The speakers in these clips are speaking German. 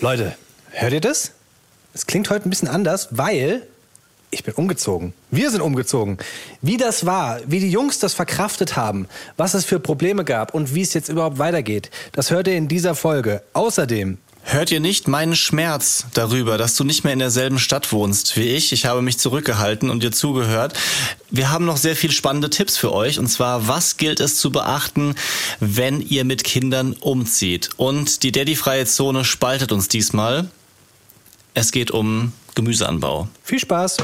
Leute, hört ihr das? Es klingt heute ein bisschen anders, weil ich bin umgezogen. Wir sind umgezogen. Wie das war, wie die Jungs das verkraftet haben, was es für Probleme gab und wie es jetzt überhaupt weitergeht, das hört ihr in dieser Folge. Außerdem Hört ihr nicht meinen Schmerz darüber, dass du nicht mehr in derselben Stadt wohnst wie ich? Ich habe mich zurückgehalten und dir zugehört. Wir haben noch sehr viel spannende Tipps für euch. Und zwar, was gilt es zu beachten, wenn ihr mit Kindern umzieht? Und die Daddy-freie Zone spaltet uns diesmal. Es geht um Gemüseanbau. Viel Spaß!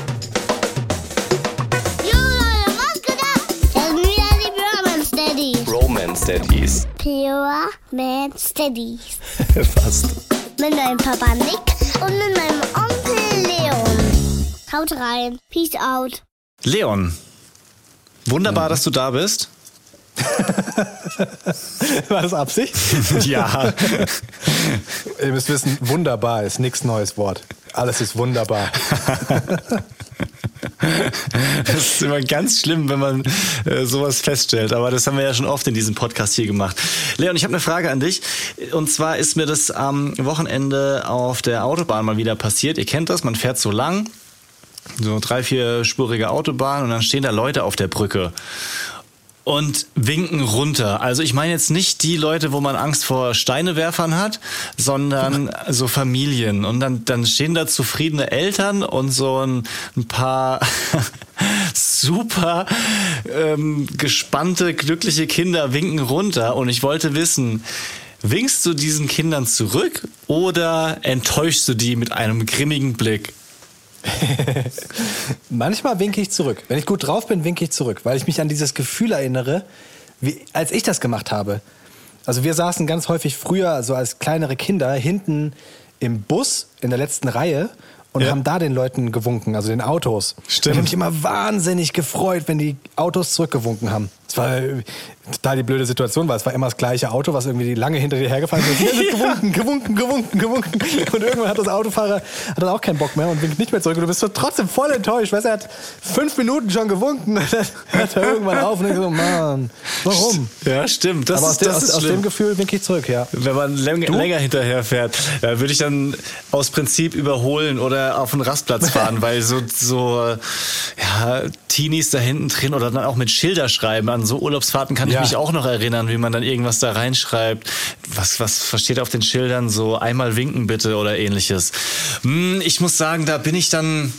Daddies. Pure Man Steadies. Fast. Mit meinem Papa Nick und mit meinem Onkel Leon. Haut rein. Peace out. Leon, wunderbar, dass du da bist. War das Absicht? Ja. Ihr müsst wissen, wunderbar ist nichts neues Wort. Alles ist wunderbar. Das ist immer ganz schlimm, wenn man äh, sowas feststellt. Aber das haben wir ja schon oft in diesem Podcast hier gemacht. Leon, ich habe eine Frage an dich. Und zwar ist mir das am Wochenende auf der Autobahn mal wieder passiert. Ihr kennt das, man fährt so lang, so drei, vierspurige Autobahn und dann stehen da Leute auf der Brücke und winken runter. Also ich meine jetzt nicht die Leute, wo man Angst vor Steinewerfern hat, sondern so Familien. Und dann, dann stehen da zufriedene Eltern und so ein, ein paar super ähm, gespannte, glückliche Kinder winken runter. Und ich wollte wissen, winkst du diesen Kindern zurück oder enttäuschst du die mit einem grimmigen Blick? Manchmal winke ich zurück. Wenn ich gut drauf bin, winke ich zurück, weil ich mich an dieses Gefühl erinnere, wie, als ich das gemacht habe. Also wir saßen ganz häufig früher, so als kleinere Kinder, hinten im Bus in der letzten Reihe und Ja. haben da den Leuten gewunken, also den Autos. Stimmt. Ich habe mich immer wahnsinnig gefreut, wenn die Autos zurückgewunken haben. Es war total die blöde Situation, weil es war immer das gleiche Auto, was irgendwie lange hinter dir hergefahren ist. Hier wird gewunken, gewunken, gewunken, gewunken. Und irgendwann hat das Autofahrer hat dann auch keinen Bock mehr und winkt nicht mehr zurück. Und du bist so trotzdem voll enttäuscht. Weißt du, er hat fünf Minuten schon gewunken. Und dann hört er irgendwann auf und denkt so, Mann, warum? Ja, stimmt. Das Aber aus, ist, dem, das aus, ist aus dem Gefühl winke ich zurück, ja. Wenn man läng länger hinterher fährt, äh, würde ich dann aus Prinzip überholen oder auf einen Rastplatz fahren, weil so, so äh, ja, Teenies da hinten drin oder dann auch mit Schilder schreiben. An so Urlaubsfahrten kann Ja. ich mich auch noch erinnern, wie man dann irgendwas da reinschreibt. Was, was versteht auf den Schildern? So einmal winken bitte oder ähnliches. Hm, ich muss sagen, da bin ich dann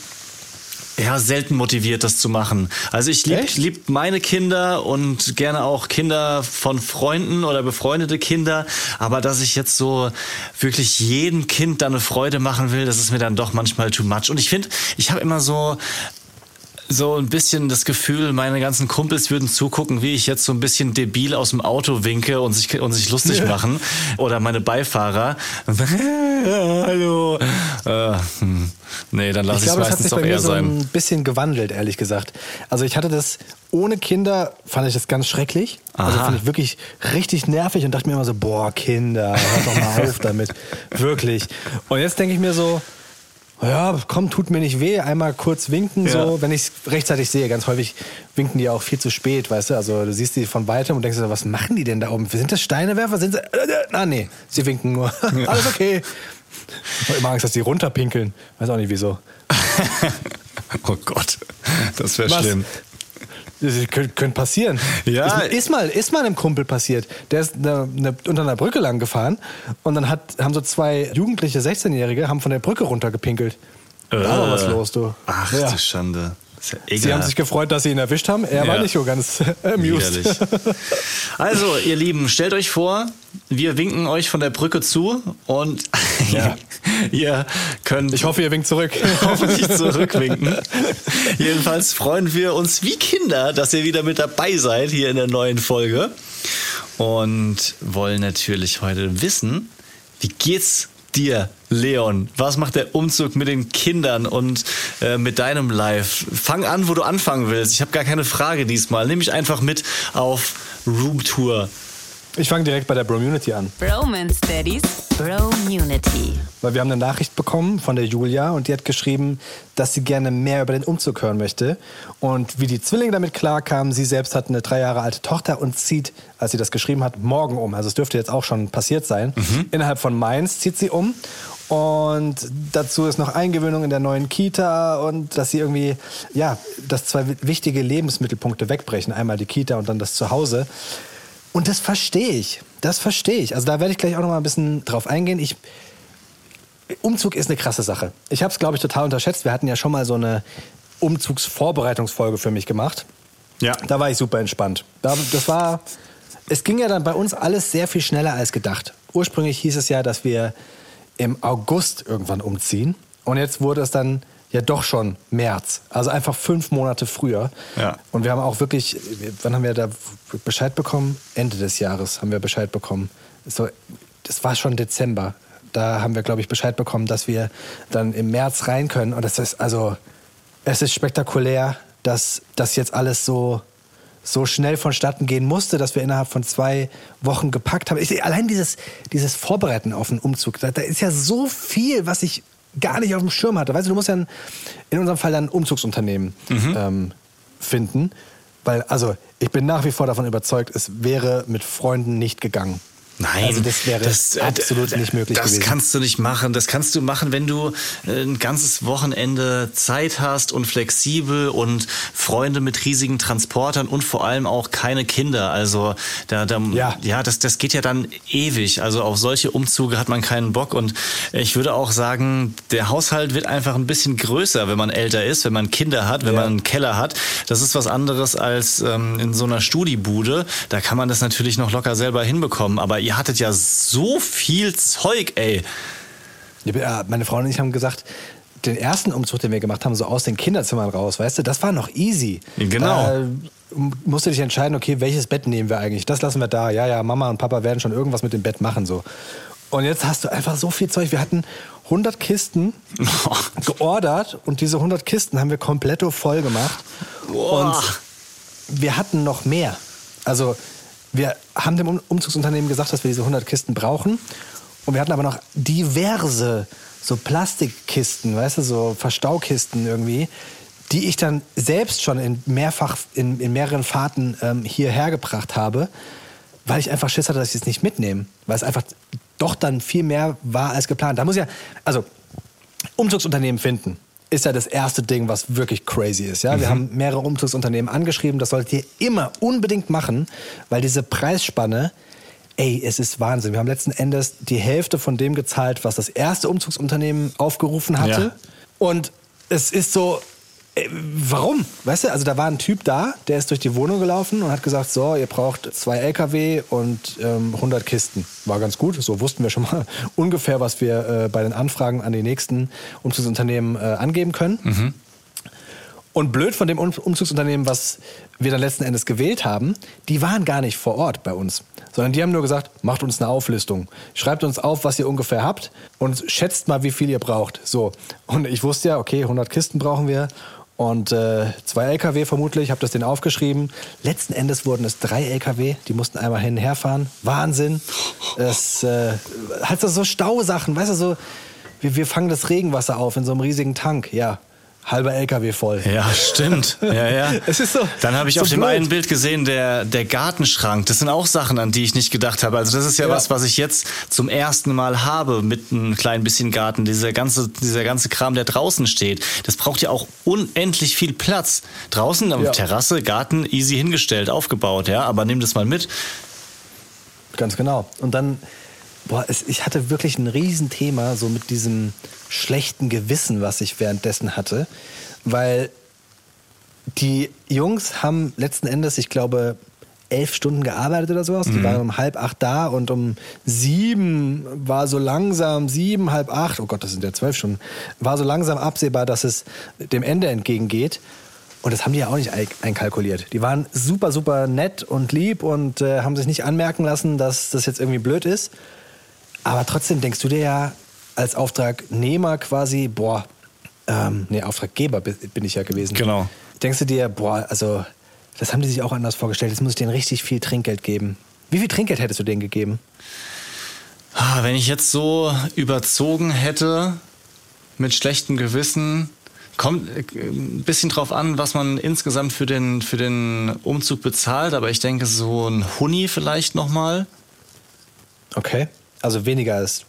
ja, selten motiviert, das zu machen. Also ich lieb, Echt? lieb meine Kinder und gerne auch Kinder von Freunden oder befreundete Kinder. Aber dass ich jetzt so wirklich jedem Kind da eine Freude machen will, das ist mir dann doch manchmal too much. Und ich finde, ich habe immer so so ein bisschen das Gefühl, meine ganzen Kumpels würden zugucken, wie ich jetzt so ein bisschen debil aus dem Auto winke und sich, und sich lustig machen. Oder meine Beifahrer. Hallo. Äh, hm. nee, dann lasse Ich ich es meistens doch eher so sein. ein bisschen gewandelt, ehrlich gesagt. Also ich hatte das ohne Kinder, fand ich das ganz schrecklich. Also Aha. finde ich wirklich richtig nervig und dachte mir immer so, boah, Kinder, hört doch mal auf damit. Wirklich. Und jetzt denke ich mir so, ja, komm, tut mir nicht weh, einmal kurz winken, Ja. so, wenn ich es rechtzeitig sehe. Ganz häufig winken die auch viel zu spät, weißt du? Also du siehst die von weitem und denkst dir, was machen die denn da oben? Sind das Steinewerfer? Sind sie. Ah, nee, sie winken nur. Alles okay. Ich habe immer Angst, dass die runterpinkeln. Weiß auch nicht wieso. Oh Gott, das wäre schlimm. Das könnte, passieren. Ja. Ist, ist, mal, ist mal einem Kumpel passiert. Der ist eine, eine, unter einer Brücke lang gefahren und dann hat, haben so zwei jugendliche 16-Jährige haben von der Brücke runtergepinkelt. Da war was los, du. Äh. Ach Ja. du Schande. Das ist ja Sie haben sich gefreut, dass sie ihn erwischt haben. Er war Ja. nicht so ganz amused. Widerlich. Also, ihr Lieben, stellt euch vor, wir winken euch von der Brücke zu und Ja. ihr könnt Ich hoffe, ihr winkt zurück. hoffentlich zurückwinken. Jedenfalls freuen wir uns wie Kinder, dass ihr wieder mit dabei seid hier in der neuen Folge und wollen natürlich heute wissen, wie geht's dir, Leon? Was macht der Umzug mit den Kindern und äh, mit deinem Live? Fang an, wo du anfangen willst. Ich habe gar keine Frage diesmal. Nimm mich einfach mit auf Roomtour. Ich fange direkt bei der Bromunity an. Bromance Daddies, Bromunity. Weil wir haben eine Nachricht bekommen von der Julia und die hat geschrieben, dass sie gerne mehr über den Umzug hören möchte. Und wie die Zwillinge damit klarkamen, sie selbst hat eine drei Jahre alte Tochter und zieht, als sie das geschrieben hat, morgen um. Also es dürfte jetzt auch schon passiert sein. Innerhalb von Mainz zieht sie um. Und dazu ist noch Eingewöhnung in der neuen Kita und dass sie irgendwie, ja, dass zwei wichtige Lebensmittelpunkte wegbrechen. Einmal die Kita und dann das Zuhause. Und das verstehe ich. Das verstehe ich. Also da werde ich gleich auch noch mal ein bisschen drauf eingehen. Ich, Umzug ist eine krasse Sache. Ich habe es, glaube ich, total unterschätzt. Wir hatten ja schon mal so eine Umzugsvorbereitungsfolge für mich gemacht. Ja. Da war ich super entspannt. Da, das war, es ging ja dann bei uns alles sehr viel schneller als gedacht. Ursprünglich hieß es ja, dass wir im August irgendwann umziehen. Und jetzt wurde es dann ja doch schon März. Also einfach fünf Monate früher. Ja. Und wir haben auch wirklich, wann haben wir da Bescheid bekommen? Ende des Jahres haben wir Bescheid bekommen. So, das war schon Dezember. Da haben wir, glaube ich, Bescheid bekommen, dass wir dann im März rein können. Und das ist also, es ist spektakulär, dass das jetzt alles so so schnell vonstatten gehen musste, dass wir innerhalb von zwei Wochen gepackt haben. Ich, allein dieses, dieses Vorbereiten auf einen Umzug, da, da ist ja so viel, was ich gar nicht auf dem Schirm hatte. Weißt du, du musst ja ein, in unserem Fall dann ein Umzugsunternehmen ähm, finden. Weil, also, ich bin nach wie vor davon überzeugt, es wäre mit Freunden nicht gegangen. Nein, Also das wäre äh, absolut d- nicht möglich Das gewesen. kannst du nicht machen. Das kannst du machen, wenn du äh, ein ganzes Wochenende Zeit hast und flexibel und Freunde mit riesigen Transportern und vor allem auch keine Kinder. Also da, da Ja. ja, das, das geht ja dann ewig. Also auf solche Umzüge hat man keinen Bock. Und ich würde auch sagen, der Haushalt wird einfach ein bisschen größer, wenn man älter ist, wenn man Kinder hat, wenn Ja. man einen Keller hat. Das ist was anderes als ähm, in so einer Studibude. Da kann man das natürlich noch locker selber hinbekommen. Aber ihr hattet ja so viel Zeug, ey. Ja, meine Frau und ich haben gesagt, den ersten Umzug, den wir gemacht haben, so aus den Kinderzimmern raus, weißt du, das war noch easy. Genau. Da musst du dich entscheiden, okay, welches Bett nehmen wir eigentlich? Das lassen wir da. Ja, ja, Mama und Papa werden schon irgendwas mit dem Bett machen, so. Und jetzt hast du einfach so viel Zeug. Wir hatten 100 Kisten geordert und diese 100 Kisten haben wir kompletto voll gemacht. Boah. Und wir hatten noch mehr. Also wir haben dem Um- Umzugsunternehmen gesagt, dass wir diese 100 Kisten brauchen. Und wir hatten aber noch diverse so Plastikkisten, weißt du, so Verstaukisten irgendwie, die ich dann selbst schon in mehrfach, in, in mehreren Fahrten ähm, hierher gebracht habe, weil ich einfach Schiss hatte, dass ich es nicht mitnehme. Weil es einfach doch dann viel mehr war als geplant. Da muss ja, also Umzugsunternehmen finden ist ja das erste Ding, was wirklich crazy ist. Ja? Wir haben mehrere Umzugsunternehmen angeschrieben, das solltet ihr immer unbedingt machen, weil diese Preisspanne, ey, es ist Wahnsinn. Wir haben letzten Endes die Hälfte von dem gezahlt, was das erste Umzugsunternehmen aufgerufen hatte. Ja. Und es ist so, äh, warum? Weißt du, also da war ein Typ da, der ist durch die Wohnung gelaufen und hat gesagt, so, ihr braucht zwei LKW und ähm, 100 Kisten. War ganz gut, so wussten wir schon mal ungefähr, was wir äh, bei den Anfragen an die nächsten Umzugsunternehmen äh, angeben können. Und blöd von dem Um- Umzugsunternehmen, was wir dann letzten Endes gewählt haben, die waren gar nicht vor Ort bei uns. Sondern die haben nur gesagt, macht uns eine Auflistung. Schreibt uns auf, was ihr ungefähr habt und schätzt mal, wie viel ihr braucht. So. Und ich wusste ja, okay, 100 Kisten brauchen wir und äh, zwei LKW vermutlich, habe das denen aufgeschrieben. Letzten Endes wurden es drei LKW, die mussten einmal hin und her fahren. Wahnsinn. Es äh, so- so Stausachen, weißt du, so, wir, wir fangen das Regenwasser auf in so einem riesigen Tank. Ja, halber LKW voll. Ja, stimmt. Ja, ja. Es ist so- Dann habe ich so auf dem blöd. einen Bild gesehen, der, der Gartenschrank. Das sind auch Sachen, an die ich nicht gedacht habe. Also das ist ja, Ja. was, was ich jetzt zum ersten Mal habe mit einem kleinen bisschen Garten. Dieser ganze, dieser ganze Kram, der draußen steht. Das braucht ja auch unendlich viel Platz. Draußen auf Ja. Terrasse, Garten, easy hingestellt, aufgebaut, ja. Aber nimm das mal mit. Ganz genau. Und dann, boah, es, ich hatte wirklich ein Riesenthema so mit diesem schlechten Gewissen, was ich währenddessen hatte, weil die Jungs haben letzten Endes, ich glaube, elf Stunden gearbeitet oder sowas. Die waren um halb acht da und um sieben war so langsam, sieben, halb acht, oh Gott, das sind ja zwölf Stunden, war so langsam absehbar, dass es dem Ende entgegengeht. Und das haben die ja auch nicht ein- einkalkuliert. Die waren super, super nett und lieb und äh, haben sich nicht anmerken lassen, dass das jetzt irgendwie blöd ist. Aber trotzdem denkst du dir ja als Auftragnehmer quasi, boah, ähm, nee, Auftraggeber bi- bin ich ja gewesen. Genau. Denkst du dir, boah, also das haben die sich auch anders vorgestellt. Jetzt muss ich denen richtig viel Trinkgeld geben. Wie viel Trinkgeld hättest du denen gegeben? Ah, Wenn ich jetzt so überzogen hätte, mit schlechtem Gewissen, kommt äh, ein bisschen drauf an, was man insgesamt für den, für den Umzug bezahlt, aber ich denke so ein Huni vielleicht nochmal. Okay. Also weniger als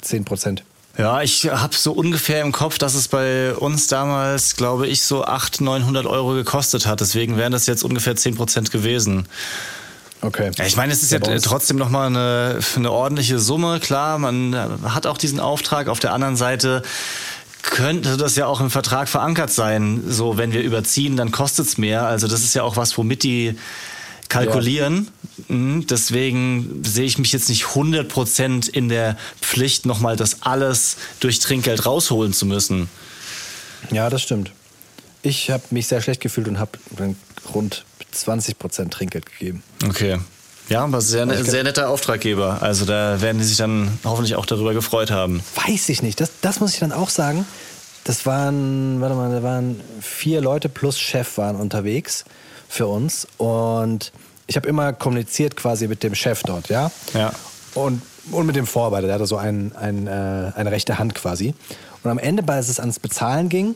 10 Prozent. Ja, ich habe so ungefähr im Kopf, dass es bei uns damals, glaube ich, so 800, 900 Euro gekostet hat. Deswegen wären das jetzt ungefähr 10 Prozent gewesen. Okay. Ja, ich meine, es ist ja, uns- trotzdem nochmal eine, eine ordentliche Summe. Klar, man hat auch diesen Auftrag. Auf der anderen Seite könnte das ja auch im Vertrag verankert sein. So, wenn wir überziehen, dann kostet es mehr. Also das ist ja auch was, womit die kalkulieren. Mhm, Deswegen sehe ich mich jetzt nicht 100% in der Pflicht, nochmal das alles durch Trinkgeld rausholen zu müssen. Ja, das stimmt. Ich habe mich sehr schlecht gefühlt und habe rund 20% Trinkgeld gegeben. Okay. Ja, aber sehr, ich kann- sehr netter Auftraggeber. Also da werden die sich dann hoffentlich auch darüber gefreut haben. Weiß ich nicht. Das, das muss ich dann auch sagen. Das waren, warte mal, da waren vier Leute plus Chef waren unterwegs für uns. Und ich habe immer kommuniziert quasi mit dem Chef dort, ja? Ja. Und, und mit dem Vorarbeiter, der hatte so ein, ein, äh, eine rechte Hand quasi. Und am Ende, als es ans Bezahlen ging,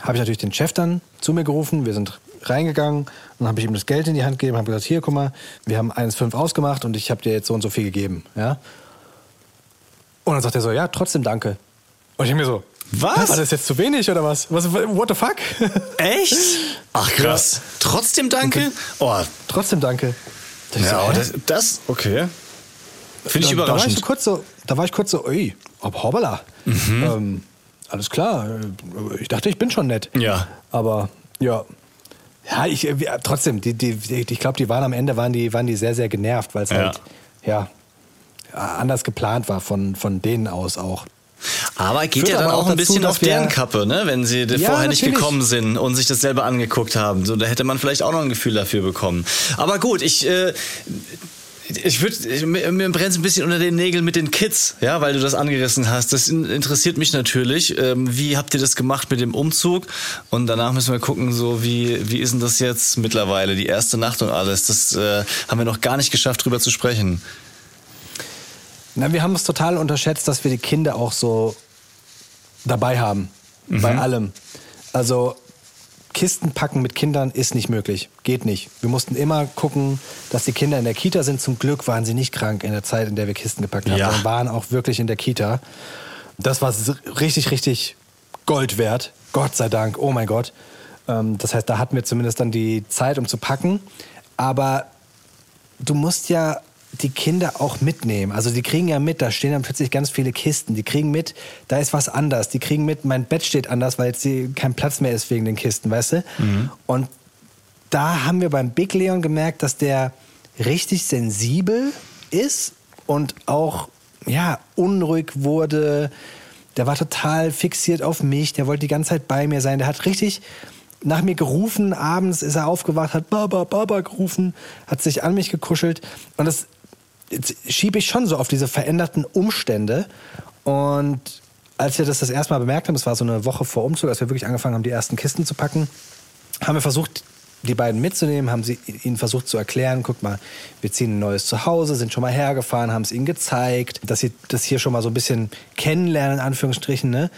habe ich natürlich den Chef dann zu mir gerufen. Wir sind reingegangen und dann habe ich ihm das Geld in die Hand gegeben, habe gesagt, hier, guck mal, wir haben 1,5 ausgemacht und ich habe dir jetzt so und so viel gegeben, ja? Und dann sagt er so, ja, trotzdem danke. Und ich mir so, Was? War das jetzt zu wenig oder was? was what the fuck? Echt? Ach krass. Trotzdem danke? Oh, trotzdem danke. Da ich ja, so, das, das, okay. Finde ich da, da war ich überraschend. so kurz so, da war ich kurz so, ui, ob hoppala. Mhm. Ähm, alles klar. Ich dachte, ich bin schon nett. Ja. Aber ja. Ja, ich, äh, trotzdem, die, die, ich glaube, die waren am Ende waren die, waren die sehr, sehr genervt, weil es Ja. halt ja, anders geplant war von, von denen aus auch. Aber geht Führt ja dann auch auch ein bisschen auf deren Kappe, ne? wenn sie Ja, vorher nicht natürlich. gekommen sind und sich das selber angeguckt haben. So, da hätte man vielleicht auch noch ein Gefühl dafür bekommen. Aber gut, ich. Äh, ich würde, mir, brennt ein bisschen unter den Nägeln mit den Kids, ja, weil du das angerissen hast. Das in- interessiert mich natürlich. Ähm, wie habt ihr das gemacht mit dem Umzug? Und danach müssen wir gucken, so wie, wie ist denn das jetzt mittlerweile, die erste Nacht und alles? Das äh, haben wir noch gar nicht geschafft, drüber zu sprechen. Na, wir haben es total unterschätzt, dass wir die Kinder auch so dabei haben. Bei allem. Also Kisten packen mit Kindern ist nicht möglich. Geht nicht. Wir mussten immer gucken, dass die Kinder in der Kita sind. Zum Glück waren sie nicht krank in der Zeit, in der wir Kisten gepackt haben, Ja. sondern waren auch wirklich in der Kita. Das war richtig, richtig Gold wert. Gott sei Dank. Oh mein Gott. Ähm, Das heißt, da hatten wir zumindest dann die Zeit, um zu packen. Aber du musst ja die Kinder auch mitnehmen. Also die kriegen ja mit, da stehen dann plötzlich ganz viele Kisten. Die kriegen mit, da ist was anders. Die kriegen mit, mein Bett steht anders, weil jetzt kein Platz mehr ist wegen den Kisten, weißt du? Und da haben wir beim Big Leon gemerkt, dass der richtig sensibel ist und auch ja, unruhig wurde. Der war total fixiert auf mich, der wollte die ganze Zeit bei mir sein. Der hat richtig nach mir gerufen, abends ist er aufgewacht, hat Baba, Baba gerufen, hat sich an mich gekuschelt. Und das schiebe ich schon so auf diese veränderten Umstände. Und als wir das das erste Mal bemerkt haben, das war so eine Woche vor Umzug, als wir wirklich angefangen haben, die ersten Kisten zu packen, haben wir versucht, die beiden mitzunehmen, haben sie ihnen versucht zu erklären, guck mal, wir ziehen ein neues Zuhause, sind schon mal hergefahren, haben es ihnen gezeigt, dass sie das hier schon mal so ein bisschen kennenlernen, in Anführungsstrichen. Ne?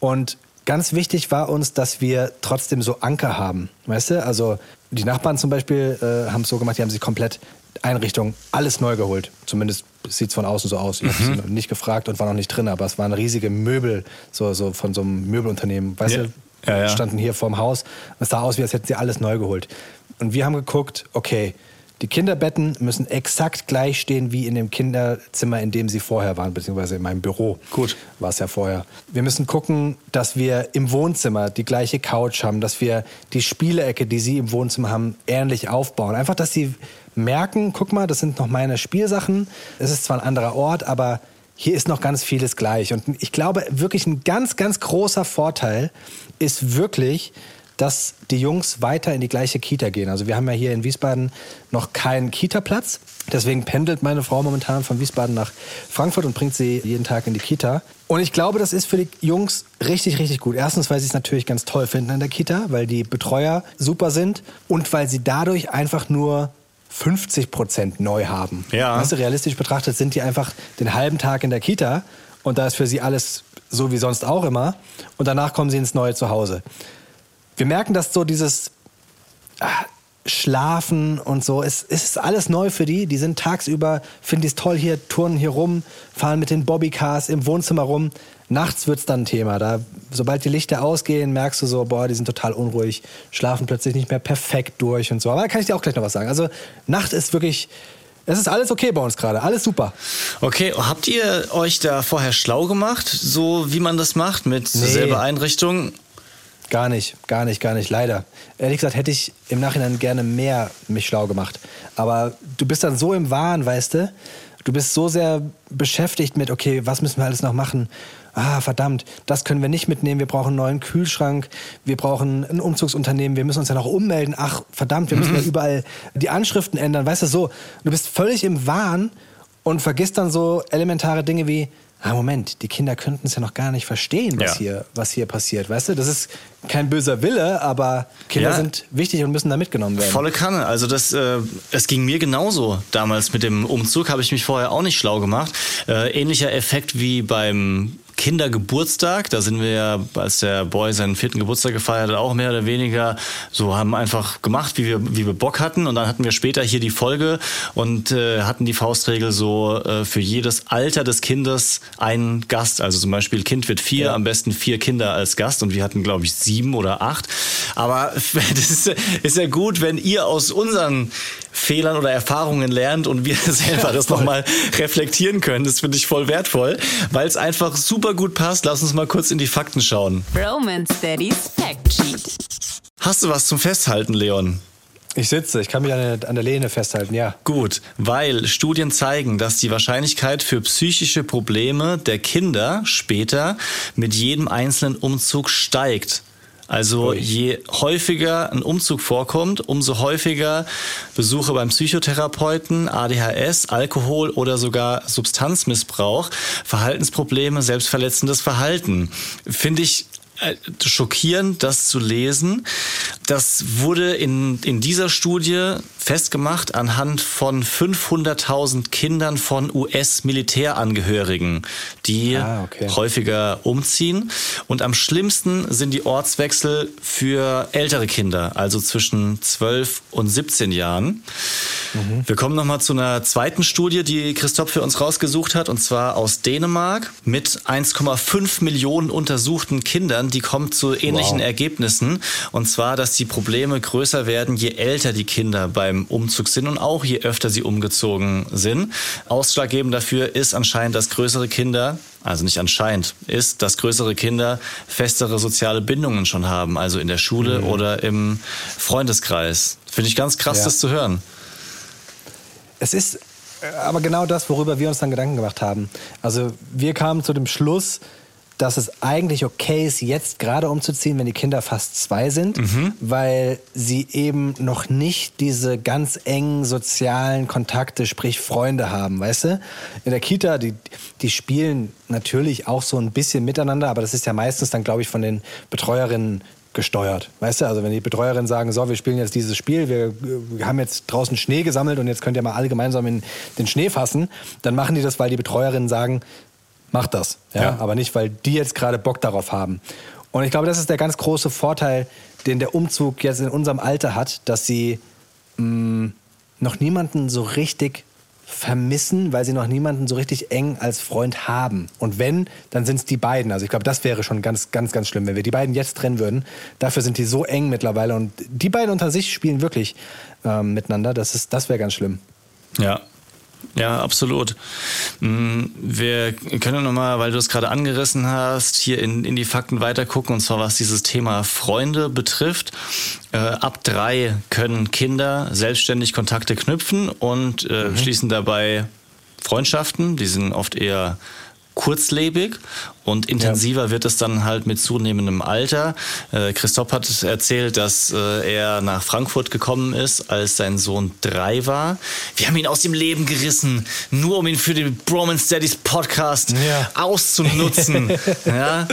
Und ganz wichtig war uns, dass wir trotzdem so Anker haben. Weißt du? Also die Nachbarn zum Beispiel äh, haben es so gemacht, die haben sich komplett Einrichtung, alles neu geholt. Zumindest sieht es von außen so aus. Ich habe sie nicht gefragt und war noch nicht drin, aber es waren riesige Möbel, so, so von so einem Möbelunternehmen. Weißt Ja. du, Ja, ja. standen hier vorm Haus. Es sah aus, wie als hätten sie alles neu geholt. Und wir haben geguckt, okay, die Kinderbetten müssen exakt gleich stehen wie in dem Kinderzimmer, in dem sie vorher waren, beziehungsweise in meinem Büro. Gut. War es ja vorher. Wir müssen gucken, dass wir im Wohnzimmer die gleiche Couch haben, dass wir die Spielecke, die sie im Wohnzimmer haben, ähnlich aufbauen. Einfach, dass sie merken, guck mal, das sind noch meine Spielsachen. Es ist zwar ein anderer Ort, aber hier ist noch ganz vieles gleich. Und ich glaube, wirklich ein ganz, ganz großer Vorteil ist wirklich, dass die Jungs weiter in die gleiche Kita gehen. Also wir haben ja hier in Wiesbaden noch keinen Kita-Platz. Deswegen pendelt meine Frau momentan von Wiesbaden nach Frankfurt und bringt sie jeden Tag in die Kita. Und ich glaube, das ist für die Jungs richtig, richtig gut. Erstens, weil sie es natürlich ganz toll finden in der Kita, weil die Betreuer super sind und weil sie dadurch einfach nur 50 Prozent neu haben. Ja. Weißt du, realistisch betrachtet sind die einfach den halben Tag in der Kita und da ist für sie alles so wie sonst auch immer und danach kommen sie ins neue Zuhause. Wir merken, dass so dieses ah, schlafen und so. Es, es ist alles neu für die. Die sind tagsüber, finden die es toll hier, turnen hier rum, fahren mit den Bobbycars im Wohnzimmer rum. Nachts wird's dann ein Thema. Da, sobald die Lichter ausgehen, merkst du so, boah, die sind total unruhig, schlafen plötzlich nicht mehr perfekt durch und so. Aber da kann ich dir auch gleich noch was sagen. Also Nacht ist wirklich, es ist alles okay bei uns gerade, alles super. Okay, habt ihr euch da vorher schlau gemacht, so wie man das macht, mit Nee. selber Einrichtung? Gar nicht, gar nicht, gar nicht, leider. Ehrlich gesagt hätte ich im Nachhinein gerne mehr mich schlau gemacht. Aber du bist dann so im Wahn, weißt du? Du bist so sehr beschäftigt mit, okay, was müssen wir alles noch machen? Ah, verdammt, das können wir nicht mitnehmen. Wir brauchen einen neuen Kühlschrank. Wir brauchen ein Umzugsunternehmen. Wir müssen uns ja noch ummelden. Ach, verdammt, wir müssen ja überall die Anschriften ändern. Weißt du, so. Du bist völlig im Wahn und vergisst dann so elementare Dinge wie, ah, Moment, die Kinder könnten es ja noch gar nicht verstehen, was, Ja. hier, was hier passiert. Weißt du, das ist kein böser Wille, aber Kinder Ja. sind wichtig und müssen da mitgenommen werden. Volle Kanne. Also das, äh, es ging mir genauso damals mit dem Umzug. Habe ich mich vorher auch nicht schlau gemacht. Äh, ähnlicher Effekt wie beim Kindergeburtstag. Da sind wir ja, als der Boy seinen vierten Geburtstag gefeiert hat, auch mehr oder weniger so haben einfach gemacht, wie wir, wie wir Bock hatten. Und dann hatten wir später hier die Folge und äh, hatten die Faustregel so äh, für jedes Alter des Kindes einen Gast. Also zum Beispiel Kind wird vier, am besten vier Kinder als Gast. Und wir hatten, glaube ich, sieben oder acht. Aber das ist, ist ja gut, wenn ihr aus unseren Fehlern oder Erfahrungen lernt und wir selber das nochmal reflektieren können. Das finde ich voll wertvoll, weil es einfach super gut passt. Lass uns mal kurz in die Fakten schauen. Romance Daddy's Fact Sheet. Hast du was zum Festhalten, Leon? Ich sitze, ich kann mich an der, an der Lehne festhalten, ja. Gut, weil Studien zeigen, dass die Wahrscheinlichkeit für psychische Probleme der Kinder später mit jedem einzelnen Umzug steigt. Also je häufiger ein Umzug vorkommt, umso häufiger Besuche beim Psychotherapeuten, ADHS, Alkohol oder sogar Substanzmissbrauch, Verhaltensprobleme, selbstverletzendes Verhalten. Finde ich äh, schockierend, das zu lesen. Das wurde in, in dieser Studie festgemacht anhand von 500.000 Kindern von US-Militärangehörigen, die Ah, okay. häufiger umziehen. Und am schlimmsten sind die Ortswechsel für ältere Kinder, also zwischen 12 und 17 Jahren. Wir kommen nochmal zu einer zweiten Studie, die Christoph für uns rausgesucht hat, und zwar aus Dänemark mit 1,5 Millionen untersuchten Kindern. Die kommt zu ähnlichen Wow. Ergebnissen. Und zwar, dass die Probleme größer werden, je älter die Kinder beim Umzug sind und auch je öfter sie umgezogen sind. Ausschlaggebend dafür ist anscheinend, dass größere Kinder also nicht anscheinend, ist, dass größere Kinder festere soziale Bindungen schon haben, also in der Schule oder im Freundeskreis. Finde ich ganz krass, Ja. das zu hören. Es ist äh, aber genau das, worüber wir uns dann Gedanken gemacht haben. Also wir kamen zu dem Schluss, dass es eigentlich okay ist, jetzt gerade umzuziehen, wenn die Kinder fast zwei sind, weil sie eben noch nicht diese ganz engen sozialen Kontakte, sprich Freunde haben, weißt du? In der Kita, die, die spielen natürlich auch so ein bisschen miteinander, aber das ist ja meistens dann, glaube ich, von den Betreuerinnen gesteuert. Weißt du, also wenn die Betreuerinnen sagen, so, wir spielen jetzt dieses Spiel, wir, wir haben jetzt draußen Schnee gesammelt und jetzt könnt ihr mal alle gemeinsam in den Schnee fassen, dann machen die das, weil die Betreuerinnen sagen, macht das. Ja? Ja. Aber nicht, weil die jetzt gerade Bock darauf haben. Und ich glaube, das ist der ganz große Vorteil, den der Umzug jetzt in unserem Alter hat, dass sie mh, noch niemanden so richtig vermissen, weil sie noch niemanden so richtig eng als Freund haben. Und wenn, dann sind es die beiden. Also ich glaube, das wäre schon ganz, ganz, ganz schlimm, wenn wir die beiden jetzt trennen würden. Dafür sind die so eng mittlerweile und die beiden unter sich spielen wirklich ähm, miteinander. Das, ist, das wäre ganz schlimm. Ja. Ja, absolut. Mm, Wir können nochmal, weil du es gerade angerissen hast, hier in, in die Fakten weiter gucken, und zwar was dieses Thema Freunde betrifft. Äh, ab drei können Kinder selbstständig Kontakte knüpfen und äh, schließen dabei Freundschaften. Die sind oft eher kurzlebig und intensiver wird es dann halt mit zunehmendem Alter. Äh, Christoph hat erzählt, dass äh, er nach Frankfurt gekommen ist, als sein Sohn drei war. Wir haben ihn aus dem Leben gerissen, nur um ihn für den Bromance Daddies Podcast Ja. auszunutzen. ja.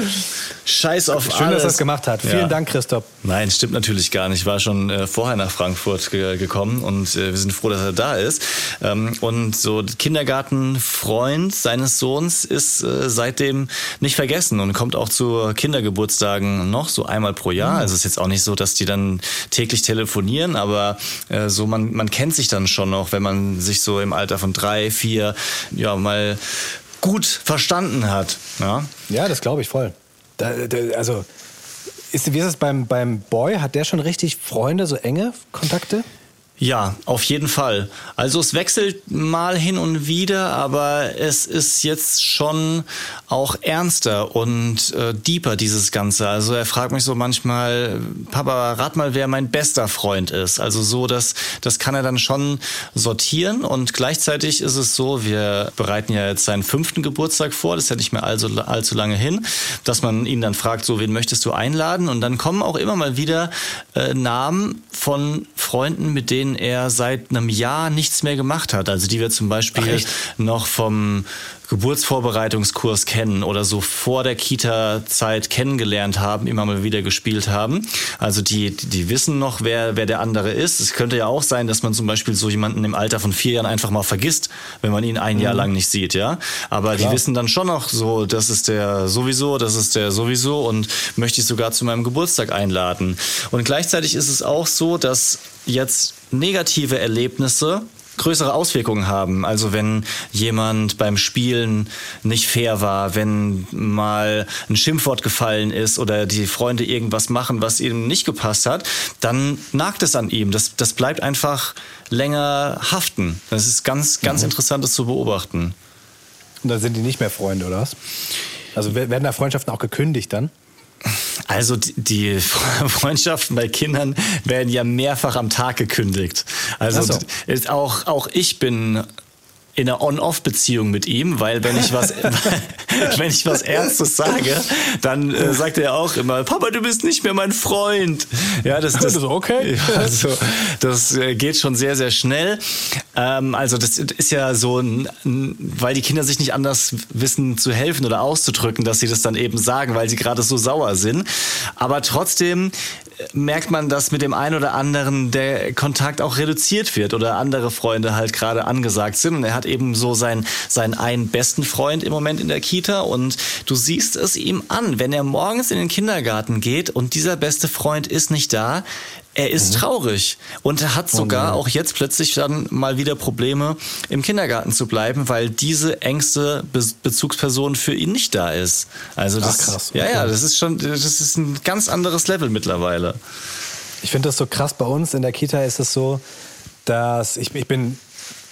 Scheiß auf Schön, alles. dass er das gemacht hat. Vielen Ja. Dank, Christoph. Nein, stimmt natürlich gar nicht. Ich war schon äh, vorher nach Frankfurt ge gekommen und äh, wir sind froh, dass er da ist. Ähm, und so der Kindergartenfreund seines Sohns ist äh, seitdem nicht vergessen und kommt auch zu Kindergeburtstagen noch so einmal pro Jahr. Mhm. Also es ist jetzt auch nicht so, dass die dann täglich telefonieren, aber äh, so man, man kennt sich dann schon noch, wenn man sich so im Alter von drei, vier, ja, mal gut verstanden hat. Ja. Ja, das glaube ich voll. Da, da, also, ist, wie ist es beim, beim Boy? Hat der schon richtig Freunde, so enge Kontakte? Ja, auf jeden Fall. Also es wechselt mal hin und wieder, aber es ist jetzt schon auch ernster und äh, deeper, dieses Ganze. Also er fragt mich so manchmal, Papa, rat mal, wer mein bester Freund ist. Also so, dass das kann er dann schon sortieren und gleichzeitig ist es so, wir bereiten ja jetzt seinen fünften Geburtstag vor, das ja nicht mehr allzu, allzu lange hin, dass man ihn dann fragt, so, wen möchtest du einladen? Und dann kommen auch immer mal wieder äh, Namen von Freunden, mit denen er seit einem Jahr nichts mehr gemacht hat. Also die wir zum Beispiel noch vom Geburtsvorbereitungskurs kennen oder so vor der Kita-Zeit kennengelernt haben, immer mal wieder gespielt haben. Also die, die wissen noch, wer, wer der andere ist. Es könnte ja auch sein, dass man zum Beispiel so jemanden im Alter von vier Jahren einfach mal vergisst, wenn man ihn ein Jahr lang nicht sieht, ja. Aber die wissen dann schon noch so, das ist der sowieso, das ist der sowieso und möchte ich sogar zu meinem Geburtstag einladen. Und gleichzeitig ist es auch so, dass jetzt negative Erlebnisse größere Auswirkungen haben. Also wenn jemand beim Spielen nicht fair war, wenn mal ein Schimpfwort gefallen ist oder die Freunde irgendwas machen, was ihm nicht gepasst hat, dann nagt es an ihm. Das, das bleibt einfach länger haften. Das ist ganz, ganz interessant, das zu beobachten. Und dann sind die nicht mehr Freunde, oder was? Also wer- werden da Freundschaften auch gekündigt dann? Also die- Freundschaften bei Kindern werden ja mehrfach am Tag gekündigt. Also so. ist auch auch ich bin in einer On-Off-Beziehung mit ihm, weil wenn ich was wenn ich was Ernstes sage, dann äh, sagt er auch immer, Papa, du bist nicht mehr mein Freund. Ja, das, das, Das ist okay. Also das äh, geht schon sehr sehr schnell. Ähm, also das ist ja so, ein, ein- weil die Kinder sich nicht anders wissen zu helfen oder auszudrücken, dass sie das dann eben sagen, weil sie gerade so sauer sind. Aber trotzdem äh, merkt man, dass mit dem einen oder anderen der Kontakt auch reduziert wird oder andere Freunde halt gerade angesagt sind. Und er hat eben so seinen, seinen einen besten Freund im Moment in der Kita und du siehst es ihm an, wenn er morgens in den Kindergarten geht und dieser beste Freund ist nicht da, er ist traurig und er hat sogar auch jetzt plötzlich dann mal wieder Probleme im Kindergarten zu bleiben, weil diese engste Be Bezugsperson für ihn nicht da ist. Also das, Ach, krass. ja, Okay. ja, das ist schon, das ist ein ganz anderes Level mittlerweile. Ich finde das so krass. Bei uns in der Kita ist es so, dass ich, ich bin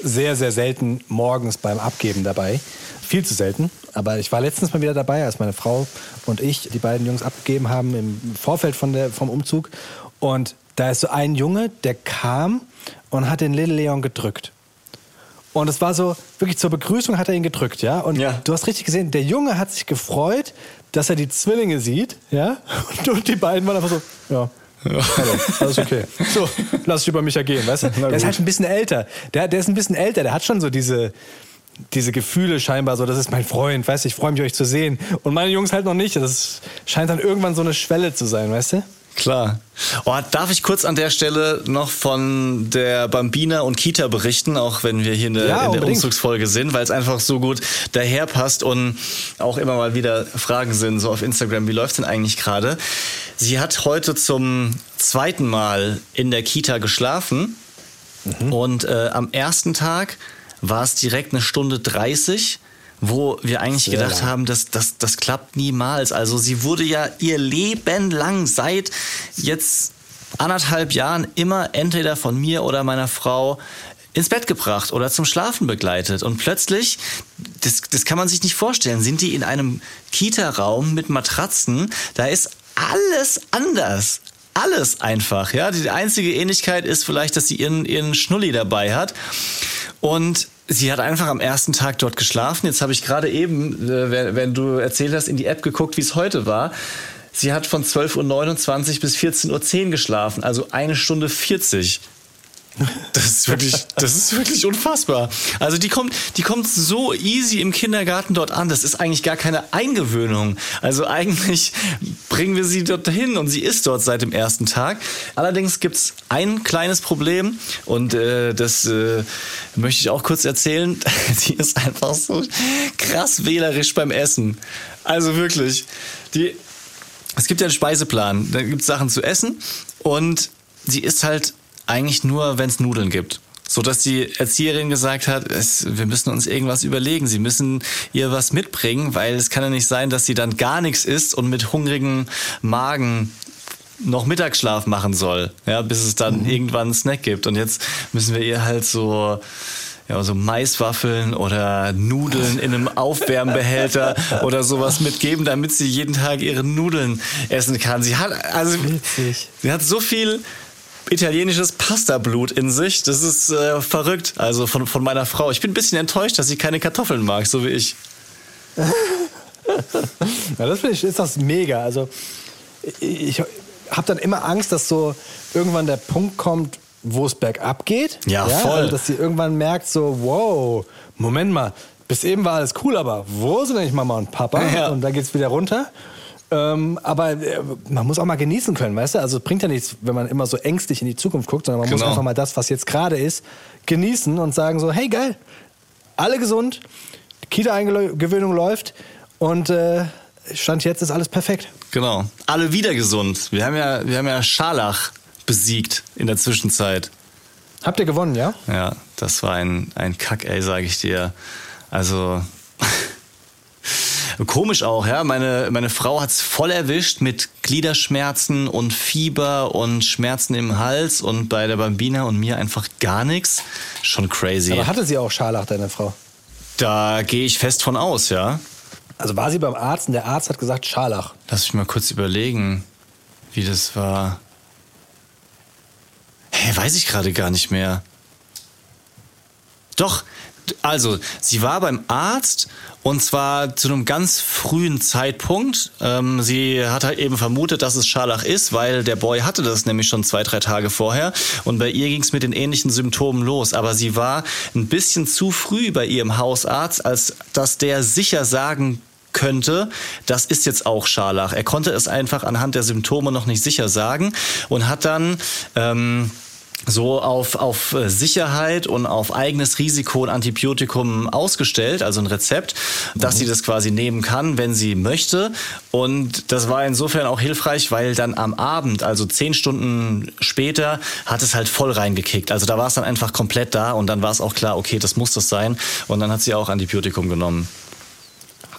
sehr, sehr selten morgens beim Abgeben dabei. Viel zu selten. Aber ich war letztens mal wieder dabei, als meine Frau und ich die beiden Jungs abgegeben haben im Vorfeld von der, vom Umzug. Und da ist so ein Junge, der kam und hat den Little Leon gedrückt. Und es war so, wirklich zur Begrüßung hat er ihn gedrückt, ja. Und Ja. du hast richtig gesehen, der Junge hat sich gefreut, dass er die Zwillinge sieht, ja. Und, und die beiden waren einfach so, ja. Hallo, alles okay. So, lass dich über mich ergehen, weißt du? Der ist halt ein bisschen älter. Der, der ist ein bisschen älter, der hat schon so diese, diese Gefühle scheinbar so, das ist mein Freund, weißt du, ich freue mich, euch zu sehen. Und meine Jungs halt noch nicht. Das scheint dann irgendwann so eine Schwelle zu sein, weißt du? Klar. Oh, darf ich kurz an der Stelle noch von der Bambina und Kita berichten, auch wenn wir hier in der, Ja, in der. Umzugsfolge sind, weil es einfach so gut daherpasst und auch immer mal wieder Fragen sind, so auf Instagram, wie läuft's denn eigentlich gerade? Sie hat heute zum zweiten Mal in der Kita geschlafen Mhm. und äh, am ersten Tag war es direkt eine Stunde 30 wo wir eigentlich Sehr gedacht lang. haben, das, das, das klappt niemals. Also sie wurde ja ihr Leben lang seit jetzt anderthalb Jahren immer entweder von mir oder meiner Frau ins Bett gebracht oder zum Schlafen begleitet. Und plötzlich, das, das kann man sich nicht vorstellen, sind die in einem Kita-Raum mit Matratzen, da ist alles anders. Alles einfach, ja. Die einzige Ähnlichkeit ist vielleicht, dass sie ihren, ihren Schnulli dabei hat. Und sie hat einfach am ersten Tag dort geschlafen. Jetzt habe ich gerade eben, äh, wenn, du erzählt hast, in die App geguckt, wie es heute war. Sie hat von 12.29 Uhr bis 14.10 Uhr geschlafen, also eine Stunde 40. Das ist wirklich, das ist wirklich unfassbar. Also die kommt, die kommt so easy im Kindergarten dort an. Das ist eigentlich gar keine Eingewöhnung. Also eigentlich bringen wir sie dort hin und sie ist dort seit dem ersten Tag. Allerdings gibt's ein kleines Problem und äh, das äh, möchte ich auch kurz erzählen. Sie ist einfach so krass wählerisch beim Essen. Also wirklich, die es gibt ja einen Speiseplan, da gibt es Sachen zu essen und sie isst halt eigentlich nur, wenn es Nudeln gibt. So dass die Erzieherin gesagt hat, es, wir müssen uns irgendwas überlegen. Sie müssen ihr was mitbringen, weil es kann ja nicht sein, dass sie dann gar nichts isst und mit hungrigem Magen noch Mittagsschlaf machen soll, ja, bis es dann irgendwann einen Snack gibt. Und jetzt müssen wir ihr halt so ja, so Maiswaffeln oder Nudeln in einem Aufwärmbehälter oder sowas mitgeben, damit sie jeden Tag ihre Nudeln essen kann. Sie hat also Witzig. sie hat so viel italienisches Pastablut in sich. Das ist äh, verrückt. Also von, von meiner Frau. Ich bin ein bisschen enttäuscht, dass sie keine Kartoffeln mag, so wie ich. Ja, das finde ich, ist das mega. Also ich habe dann immer Angst, dass so irgendwann der Punkt kommt, wo es bergab geht. Ja, voll. Also, dass sie irgendwann merkt so, wow, Moment mal, bis eben war alles cool, aber wo sind eigentlich Mama und Papa? Ja. Und dann geht's wieder runter. Ähm, aber äh, man muss auch mal genießen können, weißt du? Also es bringt ja nichts, wenn man immer so ängstlich in die Zukunft guckt, sondern man muss Genau. einfach mal das, was jetzt gerade ist, genießen und sagen so, hey geil, alle gesund, die Kita-Eingewöhnung läuft und äh, Stand jetzt ist alles perfekt. Genau. Alle wieder gesund. Wir haben ja, wir haben ja Scharlach besiegt in der Zwischenzeit. Habt ihr gewonnen, ja? Ja, das war ein, ein Kack, ey, sag ich dir. Also. Komisch auch, ja. Meine, meine Frau hat's voll erwischt mit Gliederschmerzen und Fieber und Schmerzen im Hals und bei der Bambina und mir einfach gar nichts. Schon crazy. Aber hatte sie auch Scharlach, deine Frau? Da gehe ich fest von aus, ja. Also war sie beim Arzt und der Arzt hat gesagt Scharlach. Lass mich mal kurz überlegen, wie das war. Hä, weiß ich gerade gar nicht mehr. Doch, also, sie war beim Arzt und zwar zu einem ganz frühen Zeitpunkt. Ähm, sie hat halt eben vermutet, dass es Scharlach ist, weil der Boy hatte das nämlich schon zwei, drei Tage vorher und bei ihr ging es mit den ähnlichen Symptomen los. Aber sie war ein bisschen zu früh bei ihrem Hausarzt, als dass der sicher sagen könnte, das ist jetzt auch Scharlach. Er konnte es einfach anhand der Symptome noch nicht sicher sagen und hat dann ähm, so auf, auf Sicherheit und auf eigenes Risiko ein Antibiotikum ausgestellt, also ein Rezept, dass sie das quasi nehmen kann, wenn sie möchte. Und das war insofern auch hilfreich, weil dann am Abend, also zehn Stunden später, hat es halt voll reingekickt. Also da war es dann einfach komplett da und dann war es auch klar, okay, das muss das sein. Und dann hat sie auch Antibiotikum genommen.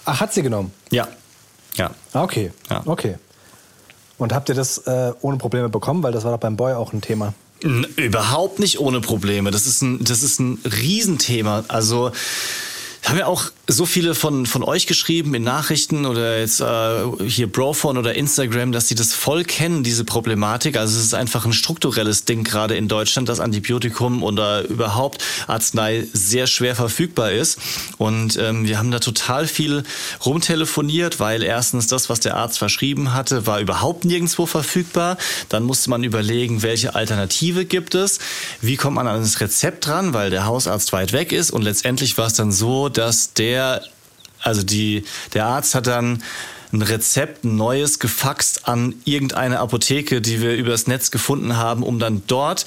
Ach, hat sie genommen? Ja. Ja. Ah, okay. Ja. Okay. Und habt ihr das äh, ohne Probleme bekommen? Weil das war doch beim Boy auch ein Thema. Überhaupt nicht ohne Probleme. Das ist ein, das ist ein Riesenthema. Also haben ja auch so viele von, von euch geschrieben in Nachrichten oder jetzt äh, hier Brophone oder Instagram, dass sie das voll kennen, diese Problematik. Also es ist einfach ein strukturelles Ding gerade in Deutschland, dass Antibiotikum oder überhaupt Arznei sehr schwer verfügbar ist. Und ähm, wir haben da total viel rumtelefoniert, weil erstens das, was der Arzt verschrieben hatte, war überhaupt nirgendwo verfügbar. Dann musste man überlegen, welche Alternative gibt es. Wie kommt man an das Rezept dran, weil der Hausarzt weit weg ist. Und letztendlich war es dann so, dass der, also die, der Arzt hat dann ein Rezept, ein neues, gefaxt an irgendeine Apotheke, die wir übers Netz gefunden haben, um dann dort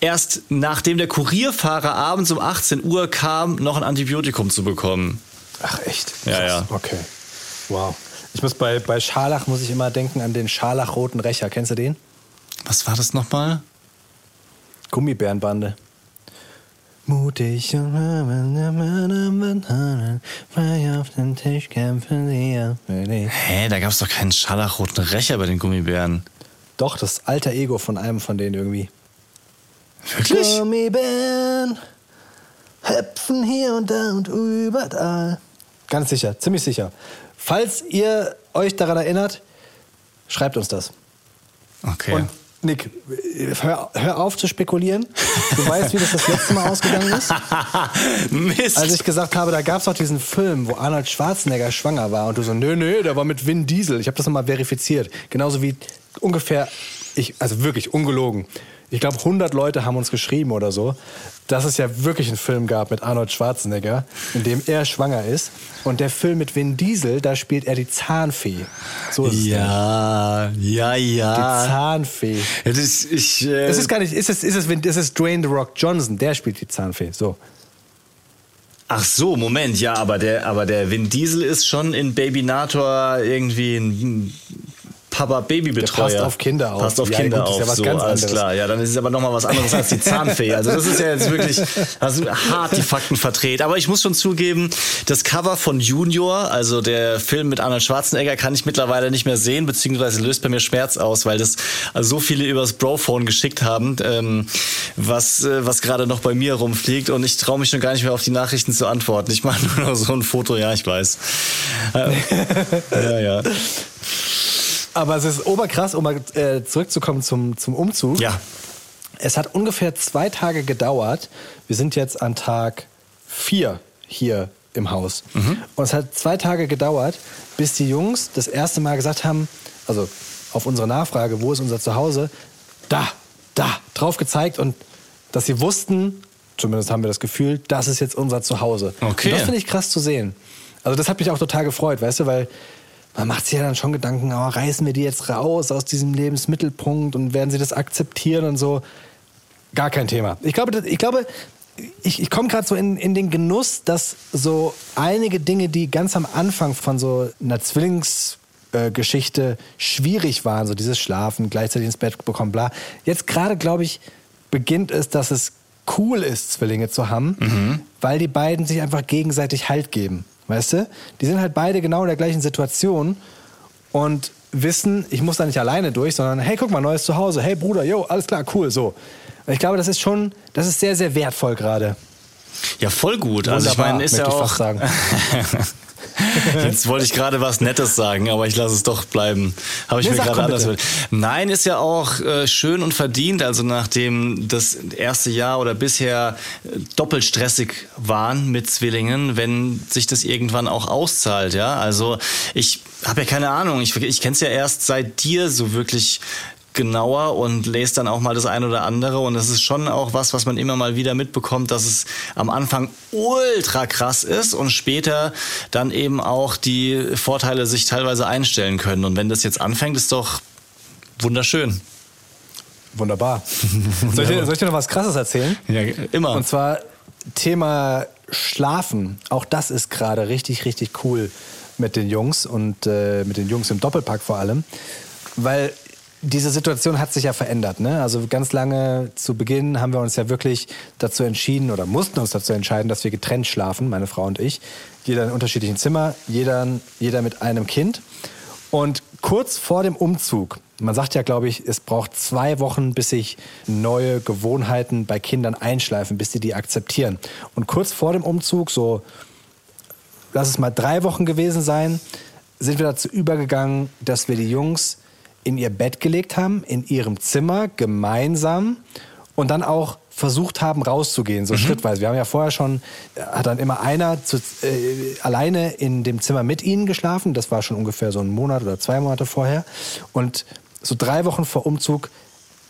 erst nachdem der Kurierfahrer abends um 18 Uhr kam, noch ein Antibiotikum zu bekommen. Ach, echt? Ja, ja. Okay. Wow. Ich muss bei, bei Scharlach muss ich immer denken an den Scharlachroten Rächer. Kennst du den? Was war das nochmal? Gummibärenbande. Mutig und frei auf den Tisch kämpfen auf für dich. Hä, da gab es doch keinen scharlachroten Rächer bei den Gummibären. Doch, das alter Ego von einem von denen irgendwie. Wirklich? Gummibären hüpfen hier und da und überall. Ganz sicher, ziemlich sicher. Falls ihr euch daran erinnert, schreibt uns das. Okay. Und Nick, hör, hör auf zu spekulieren. Du weißt, wie das das letzte Mal ausgegangen ist? Mist. Als ich gesagt habe, da gab es auch diesen Film, wo Arnold Schwarzenegger schwanger war und du so, nö, nö, der war mit Vin Diesel. Ich habe das nochmal verifiziert. Genauso wie ungefähr, ich, also wirklich ungelogen. Ich glaube, 100 Leute haben uns geschrieben oder so, dass es ja wirklich einen Film gab mit Arnold Schwarzenegger, in dem er schwanger ist. Und der Film mit Vin Diesel, da spielt er die Zahnfee. So ist es nämlich. Ja, ja, Die ja. Zahnfee. Ja, das, ich, äh, Es ist gar nicht, ist es, ist es, ist es Dwayne The Rock Johnson, der spielt die Zahnfee. So. ach so, Moment, ja, aber der, aber der Vin Diesel ist schon in Babynator irgendwie ein Papa-Baby-Betreuer. Der passt auf Kinder auf. Passt auf Ja, Kinder gut, das ist auf, ja was so, ganz alles anderes. klar. Ja, dann ist es aber nochmal was anderes als die Zahnfee. Also das ist ja jetzt wirklich, das sind hart die Fakten verdreht. Aber ich muss schon zugeben, das Cover von Junior, also der Film mit Arnold Schwarzenegger, kann ich mittlerweile nicht mehr sehen, beziehungsweise löst bei mir Schmerz aus, weil das so viele übers Brophone geschickt haben, ähm, was, äh, was gerade noch bei mir rumfliegt und ich traue mich schon gar nicht mehr auf die Nachrichten zu antworten. Ich mache nur noch so ein Foto, ja, ich weiß. Äh, ja, ja. Aber es ist oberkrass, um mal äh, zurückzukommen zum, zum Umzug. Ja. Es hat ungefähr zwei Tage gedauert. Wir sind jetzt an Tag vier hier im Haus. Und es hat zwei Tage gedauert, bis die Jungs das erste Mal gesagt haben, also auf unsere Nachfrage, wo ist unser Zuhause, da, da, drauf gezeigt und dass sie wussten, zumindest haben wir das Gefühl, das ist jetzt unser Zuhause. Okay. Und das finde ich krass zu sehen. Also das hat mich auch total gefreut, weißt du, weil man macht sich ja dann schon Gedanken, oh, reißen wir die jetzt raus aus diesem Lebensmittelpunkt und werden sie das akzeptieren und so. Gar kein Thema. Ich glaube, ich glaube, ich, ich komme gerade so in, in den Genuss, dass so einige Dinge, die ganz am Anfang von so einer Zwillingsgeschichte schwierig waren, so dieses Schlafen, gleichzeitig ins Bett bekommen, bla. Jetzt gerade, glaube ich, beginnt es, dass es cool ist, Zwillinge zu haben, weil die beiden sich einfach gegenseitig Halt geben. Weißt du? Die sind halt beide genau in der gleichen Situation und wissen, ich muss da nicht alleine durch, sondern hey, guck mal, neues Zuhause. Hey Bruder, yo, alles klar, cool, so. Und ich glaube, das ist schon, das ist sehr, sehr wertvoll gerade. Ja, voll gut. Also ich Wunderbar, meine, ist ja auch. Jetzt wollte ich gerade was Nettes sagen, aber ich lasse es doch bleiben. Habe ich Nee, mir gerade anders bitte. Nein, ist ja auch äh, schön und verdient. Also nachdem das erste Jahr oder bisher äh, doppelt stressig waren mit Zwillingen, wenn sich das irgendwann auch auszahlt, ja. Also ich habe ja keine Ahnung. Ich, ich kenne es ja erst seit dir so wirklich genauer und lese dann auch mal das ein oder andere und das ist schon auch was, was man immer mal wieder mitbekommt, dass es am Anfang ultra krass ist und später dann eben auch die Vorteile sich teilweise einstellen können und wenn das jetzt anfängt, ist doch wunderschön. Wunderbar. Soll ich, dir, soll ich dir noch was Krasses erzählen? Ja, immer. Und zwar Thema Schlafen. Auch das ist gerade richtig, richtig cool mit den Jungs und äh, mit den Jungs im Doppelpack vor allem. Weil diese Situation hat sich ja verändert. Ne? Also ganz lange zu Beginn haben wir uns ja wirklich dazu entschieden oder mussten uns dazu entscheiden, dass wir getrennt schlafen, meine Frau und ich. Jeder in unterschiedlichen Zimmer, jeder, jeder mit einem Kind. Und kurz vor dem Umzug, man sagt ja, glaube ich, es braucht zwei Wochen, bis sich neue Gewohnheiten bei Kindern einschleifen, bis sie die akzeptieren. Und kurz vor dem Umzug, so lass es mal drei Wochen gewesen sein, sind wir dazu übergegangen, dass wir die Jungs in ihr Bett gelegt haben, in ihrem Zimmer gemeinsam und dann auch versucht haben, rauszugehen, so schrittweise. Wir haben ja vorher schon, äh, hat dann immer einer zu, äh, alleine in dem Zimmer mit ihnen geschlafen. Das war schon ungefähr so ein Monat oder zwei Monate vorher. Und so drei Wochen vor Umzug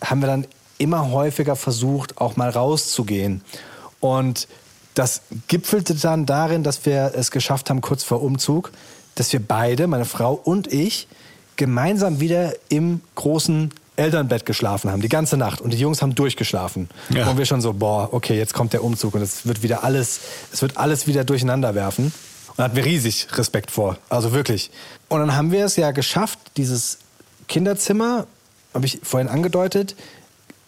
haben wir dann immer häufiger versucht, auch mal rauszugehen. Und das gipfelte dann darin, dass wir es geschafft haben, kurz vor Umzug, dass wir beide, meine Frau und ich, gemeinsam wieder im großen Elternbett geschlafen haben, die ganze Nacht. Und die Jungs haben durchgeschlafen. Ja. Und wir schon so, boah, okay, jetzt kommt der Umzug und es wird wieder alles, es wird alles wieder durcheinander werfen. Und da hatten wir riesig Respekt vor. Also wirklich. Und dann haben wir es ja geschafft, dieses Kinderzimmer, habe ich vorhin angedeutet,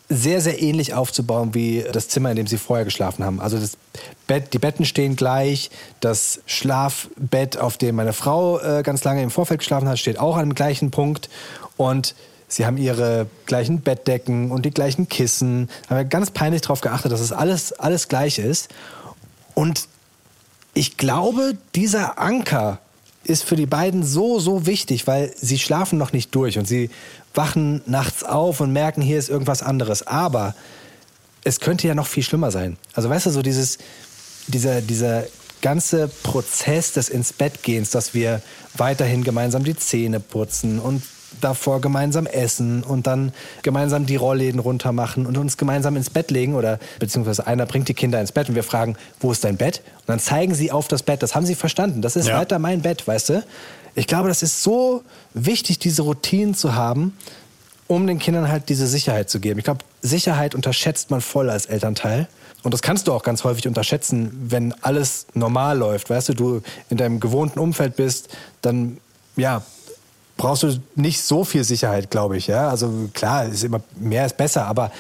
sehr, sehr ähnlich aufzubauen wie das Zimmer, in dem sie vorher geschlafen haben. Also das Bett, die Betten stehen gleich, das Schlafbett, auf dem meine Frau äh, ganz lange im Vorfeld geschlafen hat, steht auch an dem gleichen Punkt. Und sie haben ihre gleichen Bettdecken und die gleichen Kissen. Haben wir ganz peinlich darauf geachtet, dass es alles, alles gleich ist. Und ich glaube, dieser Anker ist für die beiden so, so wichtig, weil sie schlafen noch nicht durch und sie wachen nachts auf und merken, hier ist irgendwas anderes. Aber es könnte ja noch viel schlimmer sein. Also weißt du, so dieses, dieser, dieser ganze Prozess des ins Bett gehens, dass wir weiterhin gemeinsam die Zähne putzen und davor gemeinsam essen und dann gemeinsam die Rollläden runter machen und uns gemeinsam ins Bett legen oder beziehungsweise einer bringt die Kinder ins Bett und wir fragen, wo ist dein Bett? Und dann zeigen sie auf das Bett. Das haben sie verstanden. Das ist Ja. weiter mein Bett, weißt du? Ich glaube, das ist so wichtig, diese Routinen zu haben, um den Kindern halt diese Sicherheit zu geben. Ich glaube, Sicherheit unterschätzt man voll als Elternteil. Und das kannst du auch ganz häufig unterschätzen, wenn alles normal läuft. Weißt du, du in deinem gewohnten Umfeld bist, dann, ja, brauchst du nicht so viel Sicherheit, glaube ich. Ja? Also klar, ist immer mehr ist besser, aber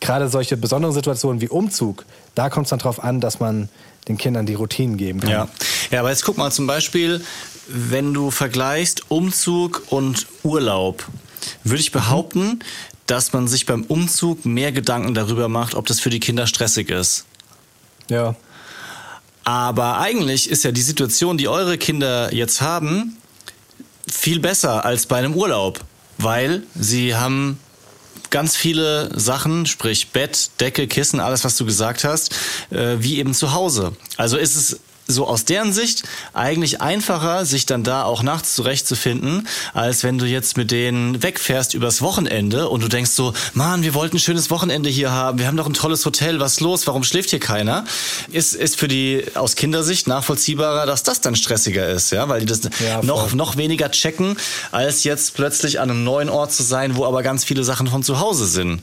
gerade solche besonderen Situationen wie Umzug, da kommt es dann drauf an, dass man den Kindern die Routinen geben kann. Ja. ja, aber jetzt guck mal zum Beispiel, wenn du vergleichst Umzug und Urlaub, würde ich behaupten, dass man sich beim Umzug mehr Gedanken darüber macht, ob das für die Kinder stressig ist. ja. Aber eigentlich ist ja die Situation, die eure Kinder jetzt haben, viel besser als bei einem Urlaub, weil sie haben ganz viele Sachen, sprich Bett, Decke, Kissen, alles, was du gesagt hast, äh, wie eben zu Hause. Also ist es so aus deren Sicht eigentlich einfacher, sich dann da auch nachts zurechtzufinden, als wenn du jetzt mit denen wegfährst übers Wochenende und du denkst so, Mann, wir wollten ein schönes Wochenende hier haben, wir haben doch ein tolles Hotel, was ist los, warum schläft hier keiner? Ist, ist für die aus Kindersicht nachvollziehbarer, dass das dann stressiger ist, ja, weil die das Ja, noch, noch weniger checken, als jetzt plötzlich an einem neuen Ort zu sein, wo aber ganz viele Sachen von zu Hause sind.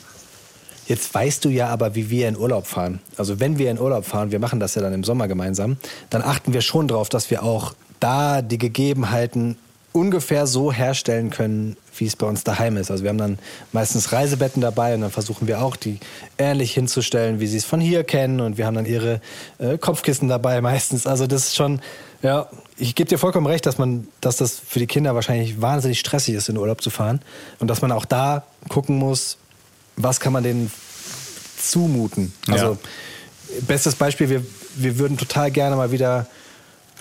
Jetzt weißt du ja aber, wie wir in Urlaub fahren. Also wenn wir in Urlaub fahren, wir machen das ja dann im Sommer gemeinsam, dann achten wir schon darauf, dass wir auch da die Gegebenheiten ungefähr so herstellen können, wie es bei uns daheim ist. Also wir haben dann meistens Reisebetten dabei und dann versuchen wir auch, die ähnlich hinzustellen, wie sie es von hier kennen. Und wir haben dann ihre äh, Kopfkissen dabei meistens. Also das ist schon, ja, ich gebe dir vollkommen recht, dass man, dass das für die Kinder wahrscheinlich wahnsinnig stressig ist, in Urlaub zu fahren. Und dass man auch da gucken muss, was kann man denen zumuten. Also bestes Beispiel, wir, wir würden total gerne mal wieder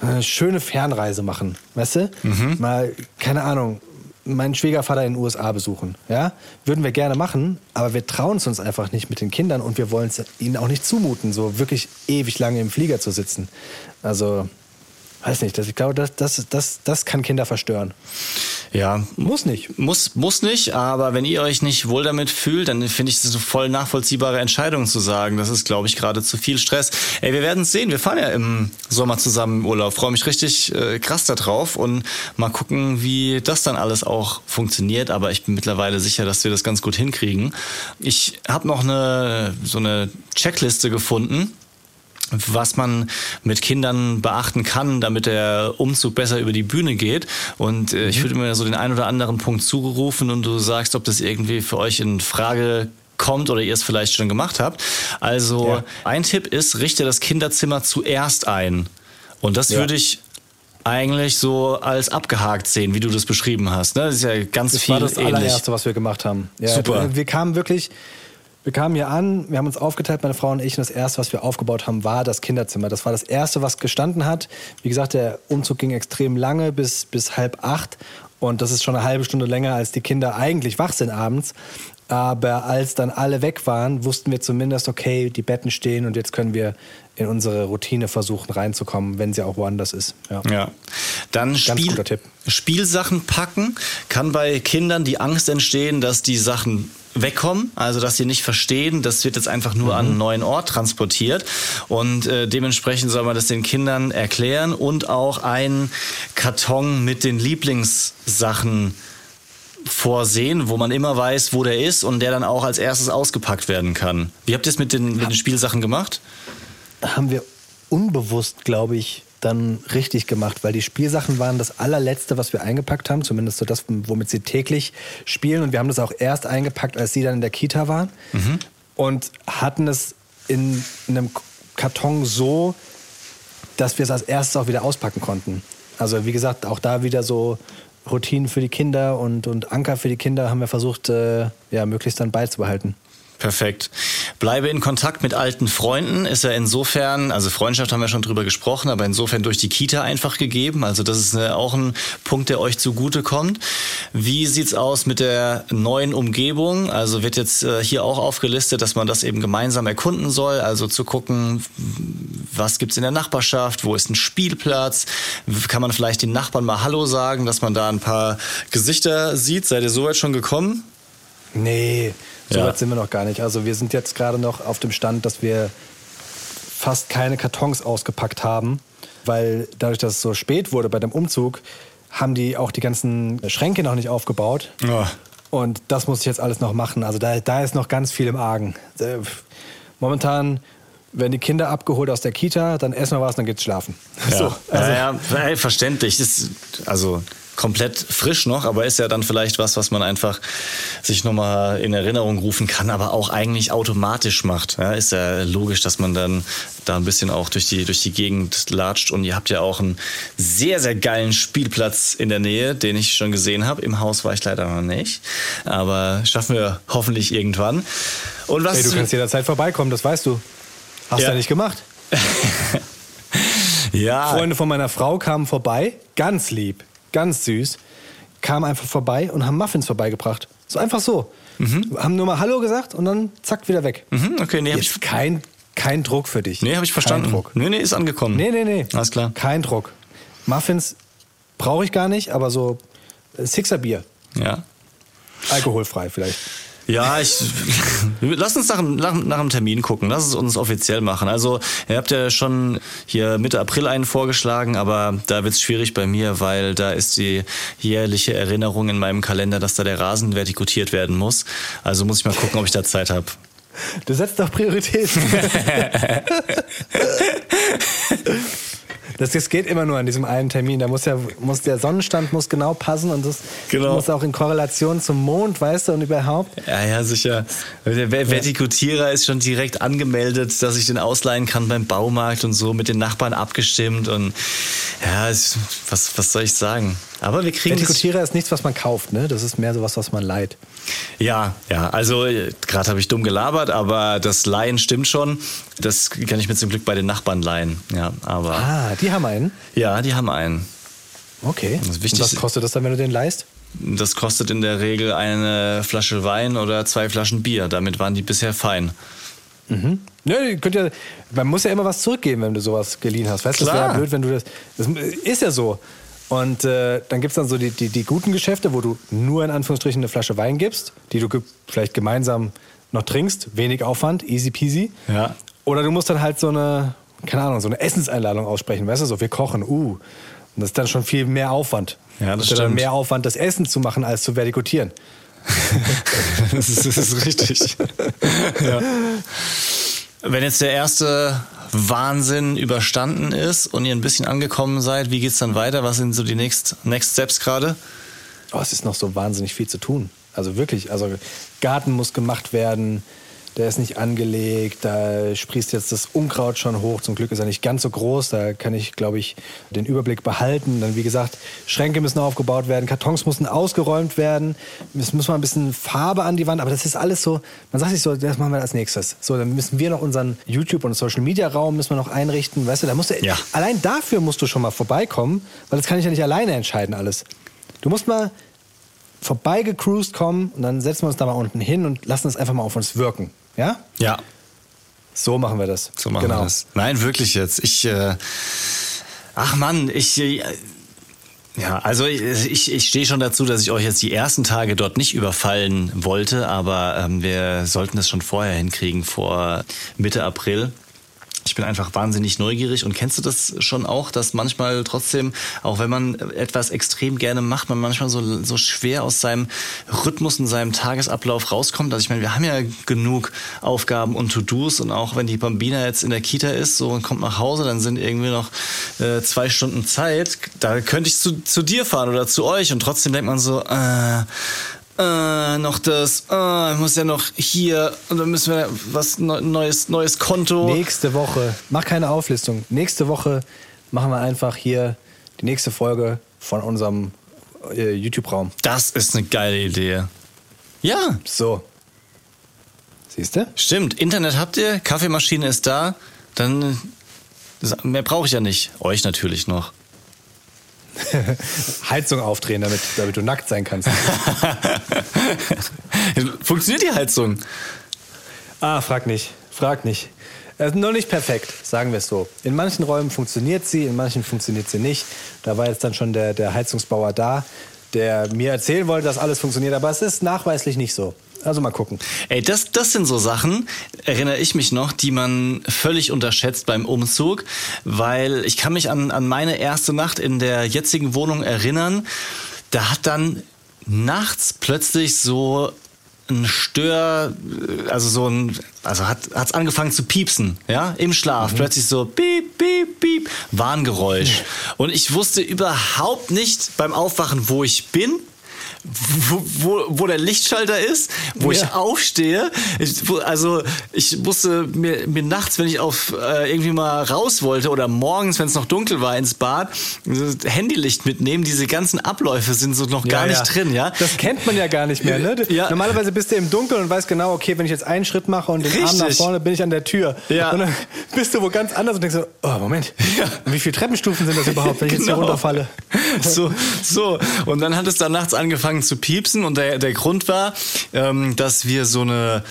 eine schöne Fernreise machen, weißt du? Mal, keine Ahnung, meinen Schwiegervater in den USA besuchen, ja? Würden wir gerne machen, aber wir trauen es uns einfach nicht mit den Kindern und wir wollen es ihnen auch nicht zumuten, so wirklich ewig lange im Flieger zu sitzen. Also, weiß nicht, das, ich glaube, das, das, das, das kann Kinder verstören. Ja, Muss nicht. Muss, muss nicht, aber wenn ihr euch nicht wohl damit fühlt, dann finde ich das eine voll nachvollziehbare Entscheidung zu sagen. Das ist, glaube ich, gerade zu viel Stress. Ey, wir werden es sehen. Wir fahren ja im Sommer zusammen im Urlaub. Freue mich richtig äh, krass da drauf und mal gucken, wie das dann alles auch funktioniert. Aber ich bin mittlerweile sicher, dass wir das ganz gut hinkriegen. Ich habe noch eine so eine Checkliste gefunden was man mit Kindern beachten kann, damit der Umzug besser über die Bühne geht. Und äh, ich würde mir so den einen oder anderen Punkt zugerufen und du sagst, ob das irgendwie für euch in Frage kommt oder ihr es vielleicht schon gemacht habt. Also Ja. ein Tipp ist, richte das Kinderzimmer zuerst ein. Und das Ja. würde ich eigentlich so als abgehakt sehen, wie du das beschrieben hast. Ne? Das ist ja ganz Das viel war das ähnlich. allererste, was wir gemacht haben. Ja, Super. Wir kamen wirklich, wir kamen hier an, wir haben uns aufgeteilt, meine Frau und ich, und das erste, was wir aufgebaut haben, war das Kinderzimmer. Das war das erste, was gestanden hat. Wie gesagt, der Umzug ging extrem lange, bis, bis halb acht. Und das ist schon eine halbe Stunde länger, als die Kinder eigentlich wach sind abends. Aber als dann alle weg waren, wussten wir zumindest, okay, die Betten stehen und jetzt können wir in unsere Routine versuchen reinzukommen, wenn sie auch woanders ist. Ja. Ja. Dann Spiel, guter Tipp. Spielsachen packen kann bei Kindern die Angst entstehen, dass die Sachen wegkommen, also dass sie nicht verstehen, das wird jetzt einfach nur an einen neuen Ort transportiert und äh, dementsprechend soll man das den Kindern erklären und auch einen Karton mit den Lieblingssachen vorsehen, wo man immer weiß, wo der ist und der dann auch als erstes ausgepackt werden kann. Wie habt ihr es mit den, mit den Spielsachen gemacht? haben wir unbewusst, glaube ich, dann richtig gemacht, weil die Spielsachen waren das allerletzte, was wir eingepackt haben, zumindest so das, womit sie täglich spielen. Und wir haben das auch erst eingepackt, als sie dann in der Kita waren und hatten es in einem Karton so, dass wir es als erstes auch wieder auspacken konnten. Also wie gesagt, auch da wieder so Routinen für die Kinder und, und Anker für die Kinder haben wir versucht, äh, ja, möglichst dann beizubehalten. Perfekt. Bleibe in Kontakt mit alten Freunden. Ist ja insofern, also Freundschaft haben wir schon drüber gesprochen, aber insofern durch die Kita einfach gegeben. Also das ist eine, auch ein Punkt, der euch zugute kommt. Wie sieht's aus mit der neuen Umgebung? Also wird jetzt äh, hier auch aufgelistet, dass man das eben gemeinsam erkunden soll. Also zu gucken, was gibt's in der Nachbarschaft? Wo ist ein Spielplatz? Kann man vielleicht den Nachbarn mal Hallo sagen, dass man da ein paar Gesichter sieht? Seid ihr soweit schon gekommen? Nee, so Ja. weit sind wir noch gar nicht. Also wir sind jetzt gerade noch auf dem Stand, dass wir fast keine Kartons ausgepackt haben, weil dadurch, dass es so spät wurde bei dem Umzug, haben die auch die ganzen Schränke noch nicht aufgebaut. Ja. Und das muss ich jetzt alles noch machen. Also da, da ist noch ganz viel im Argen. Äh, Momentan werden die Kinder abgeholt aus der Kita, dann essen wir was, dann geht's schlafen. Ja, So, also, ja, ja, verständlich. Ist also komplett frisch noch, aber ist ja dann vielleicht was, was man einfach sich nochmal in Erinnerung rufen kann, aber auch eigentlich automatisch macht. Ja, ist ja logisch, dass man dann da ein bisschen auch durch die, durch die Gegend latscht und ihr habt ja auch einen sehr, sehr geilen Spielplatz in der Nähe, den ich schon gesehen habe. Im Haus war ich leider noch nicht, aber schaffen wir hoffentlich irgendwann. Und was ey, du kannst jederzeit vorbeikommen, das weißt du. Hast Ja. du ja nicht gemacht. ja, Freunde von meiner Frau kamen vorbei, ganz lieb, ganz süß, kamen einfach vorbei und haben Muffins vorbeigebracht. So einfach so. Haben nur mal Hallo gesagt und dann zack, wieder weg. Mhm, okay, nee, hab ich, kein, kein Druck für dich. nee, hab ich verstanden. Kein Druck. Nee, nee, ist angekommen. Nee, nee, nee. Alles klar. Kein Druck. Muffins brauche ich gar nicht, aber so äh, Sixer Bier. Ja. Alkoholfrei vielleicht. Ja, ich lass uns nach, nach, nach einem Termin gucken. Lass es uns offiziell machen. Also, ihr habt ja schon hier Mitte April einen vorgeschlagen, aber da wird's schwierig bei mir, weil da ist die jährliche Erinnerung in meinem Kalender, dass da der Rasen vertikutiert werden muss. Also muss ich mal gucken, ob ich da Zeit habe. Du setzt doch Prioritäten. Das, das geht immer nur an diesem einen Termin. Da muss ja muss der Sonnenstand muss genau passen und das Genau. muss auch in Korrelation zum Mond, weißt du, und überhaupt. Ja, ja, sicher. Der Ver- Vertikutierer ist schon direkt angemeldet, dass ich den ausleihen kann beim Baumarkt und so, mit den Nachbarn abgestimmt und ja, was, was soll ich sagen? Aber wir kriegen das Vertikutierer ist nichts, was man kauft, ne? Das ist mehr sowas, was man leiht. Ja, ja, also äh, gerade habe ich dumm gelabert, aber das Leihen stimmt schon. Das kann ich mir zum Glück bei den Nachbarn leihen. Ja, aber Ah, die haben einen. ja, die haben einen. Okay. Das ist wichtig. Und was kostet das dann, wenn du den leihst? Das kostet in der Regel eine Flasche Wein oder zwei Flaschen Bier. Damit waren die bisher fein. Nö, ihr könnt ja, man muss ja immer was zurückgeben, wenn du sowas geliehen hast. Weißt du, das wäre ja blöd, wenn du das. Das ist ja so. Und äh, dann gibt es dann so die, die, die guten Geschäfte, wo du nur in Anführungsstrichen eine Flasche Wein gibst, die du vielleicht gemeinsam noch trinkst. Wenig Aufwand, easy peasy. Ja. Oder du musst dann halt so eine, keine Ahnung, so eine Essenseinladung aussprechen. Weißt du, so wir kochen, uh. Und das ist dann schon viel mehr Aufwand. Ja, das ist dann mehr Aufwand, das Essen zu machen, als zu vertikutieren. Das ist, das ist richtig. ja. Wenn jetzt der erste Wahnsinn überstanden ist und ihr ein bisschen angekommen seid, wie geht's dann weiter? Was sind so die Next, Next Steps gerade? Oh, es ist noch so wahnsinnig viel zu tun. Also wirklich, also Garten muss gemacht werden, der ist nicht angelegt, da sprießt jetzt das Unkraut schon hoch. Zum Glück ist er nicht ganz so groß, da kann ich, glaube ich, den Überblick behalten. Dann, wie gesagt, Schränke müssen aufgebaut werden, Kartons müssen ausgeräumt werden, es muss mal ein bisschen Farbe an die Wand, aber das ist alles so, man sagt sich so, das machen wir als nächstes. So, dann müssen wir noch unseren YouTube- und Social-Media-Raum müssen wir noch einrichten, weißt du, da musst du, Ja. allein dafür musst du schon mal vorbeikommen, weil das kann ich ja nicht alleine entscheiden alles. Du musst mal vorbeigecruised kommen und dann setzen wir uns da mal unten hin und lassen es einfach mal auf uns wirken. Ja? Ja, So machen wir das. so machen genau. wir das. Nein, wirklich jetzt. Ich, äh, ach Mann, ich, äh, ja, also ich, ich stehe schon dazu, dass ich euch jetzt die ersten Tage dort nicht überfallen wollte, aber ähm, wir sollten es schon vorher hinkriegen, vor Mitte April. Ich bin einfach wahnsinnig neugierig und kennst du das schon auch, dass manchmal trotzdem, auch wenn man etwas extrem gerne macht, man manchmal so, so schwer aus seinem Rhythmus und seinem Tagesablauf rauskommt. Also ich meine, wir haben ja genug Aufgaben und To-Dos und auch wenn die Bambina jetzt in der Kita ist so und kommt nach Hause, dann sind irgendwie noch äh, zwei Stunden Zeit. Da könnte ich zu, zu dir fahren oder zu euch und trotzdem denkt man so, äh, äh, noch das, äh, ich muss ja noch hier und dann müssen wir was neu- neues, neues Konto. Nächste Woche, mach keine Auflistung. Nächste Woche machen wir einfach hier die nächste Folge von unserem äh, YouTube-Raum. Das ist eine geile Idee. Ja, So. Siehst du? Stimmt, Internet habt ihr, Kaffeemaschine ist da, dann mehr brauche ich ja nicht. Euch natürlich noch. Heizung aufdrehen, damit, damit du nackt sein kannst. Funktioniert die Heizung? ah, frag nicht. Frag nicht. Er ist noch nicht perfekt, sagen wir es so. In manchen Räumen funktioniert sie, in manchen funktioniert sie nicht. Da war jetzt dann schon der, der Heizungsbauer da, der mir erzählen wollte, dass alles funktioniert, aber es ist nachweislich nicht so. Also mal gucken. Ey, das, das sind so Sachen, erinnere ich mich noch, die man völlig unterschätzt beim Umzug, weil ich kann mich an, an meine erste Nacht in der jetzigen Wohnung erinnern. Da hat dann nachts plötzlich so ein Stör, also so ein, also hat hat's angefangen zu piepsen, ja, im Schlaf. Plötzlich so piep, piep, piep, Warngeräusch. Und ich wusste überhaupt nicht beim Aufwachen, wo ich bin. Wo, wo, wo der Lichtschalter ist, wo ich Ja. aufstehe. Ich, wo- also ich musste mir, mir nachts, wenn ich auf äh, irgendwie mal raus wollte oder morgens, wenn es noch dunkel war, ins Bad, Handylicht mitnehmen. Diese ganzen Abläufe sind so noch gar Ja, nicht ja. drin, ja. Das kennt man ja gar nicht mehr, ne? Ja. Normalerweise bist du im Dunkeln und weißt genau, okay, wenn ich jetzt einen Schritt mache und den Arm nach Richtig. vorne, bin ich an der Tür. Ja. Und dann bist du wo ganz anders und denkst so, oh, Moment, Ja. wie viele Treppenstufen sind das überhaupt, wenn ich jetzt hier Genau. runterfalle? So, so. Und dann hat es dann nachts angefangen zu piepsen und der, der Grund war, ähm, dass wir so eine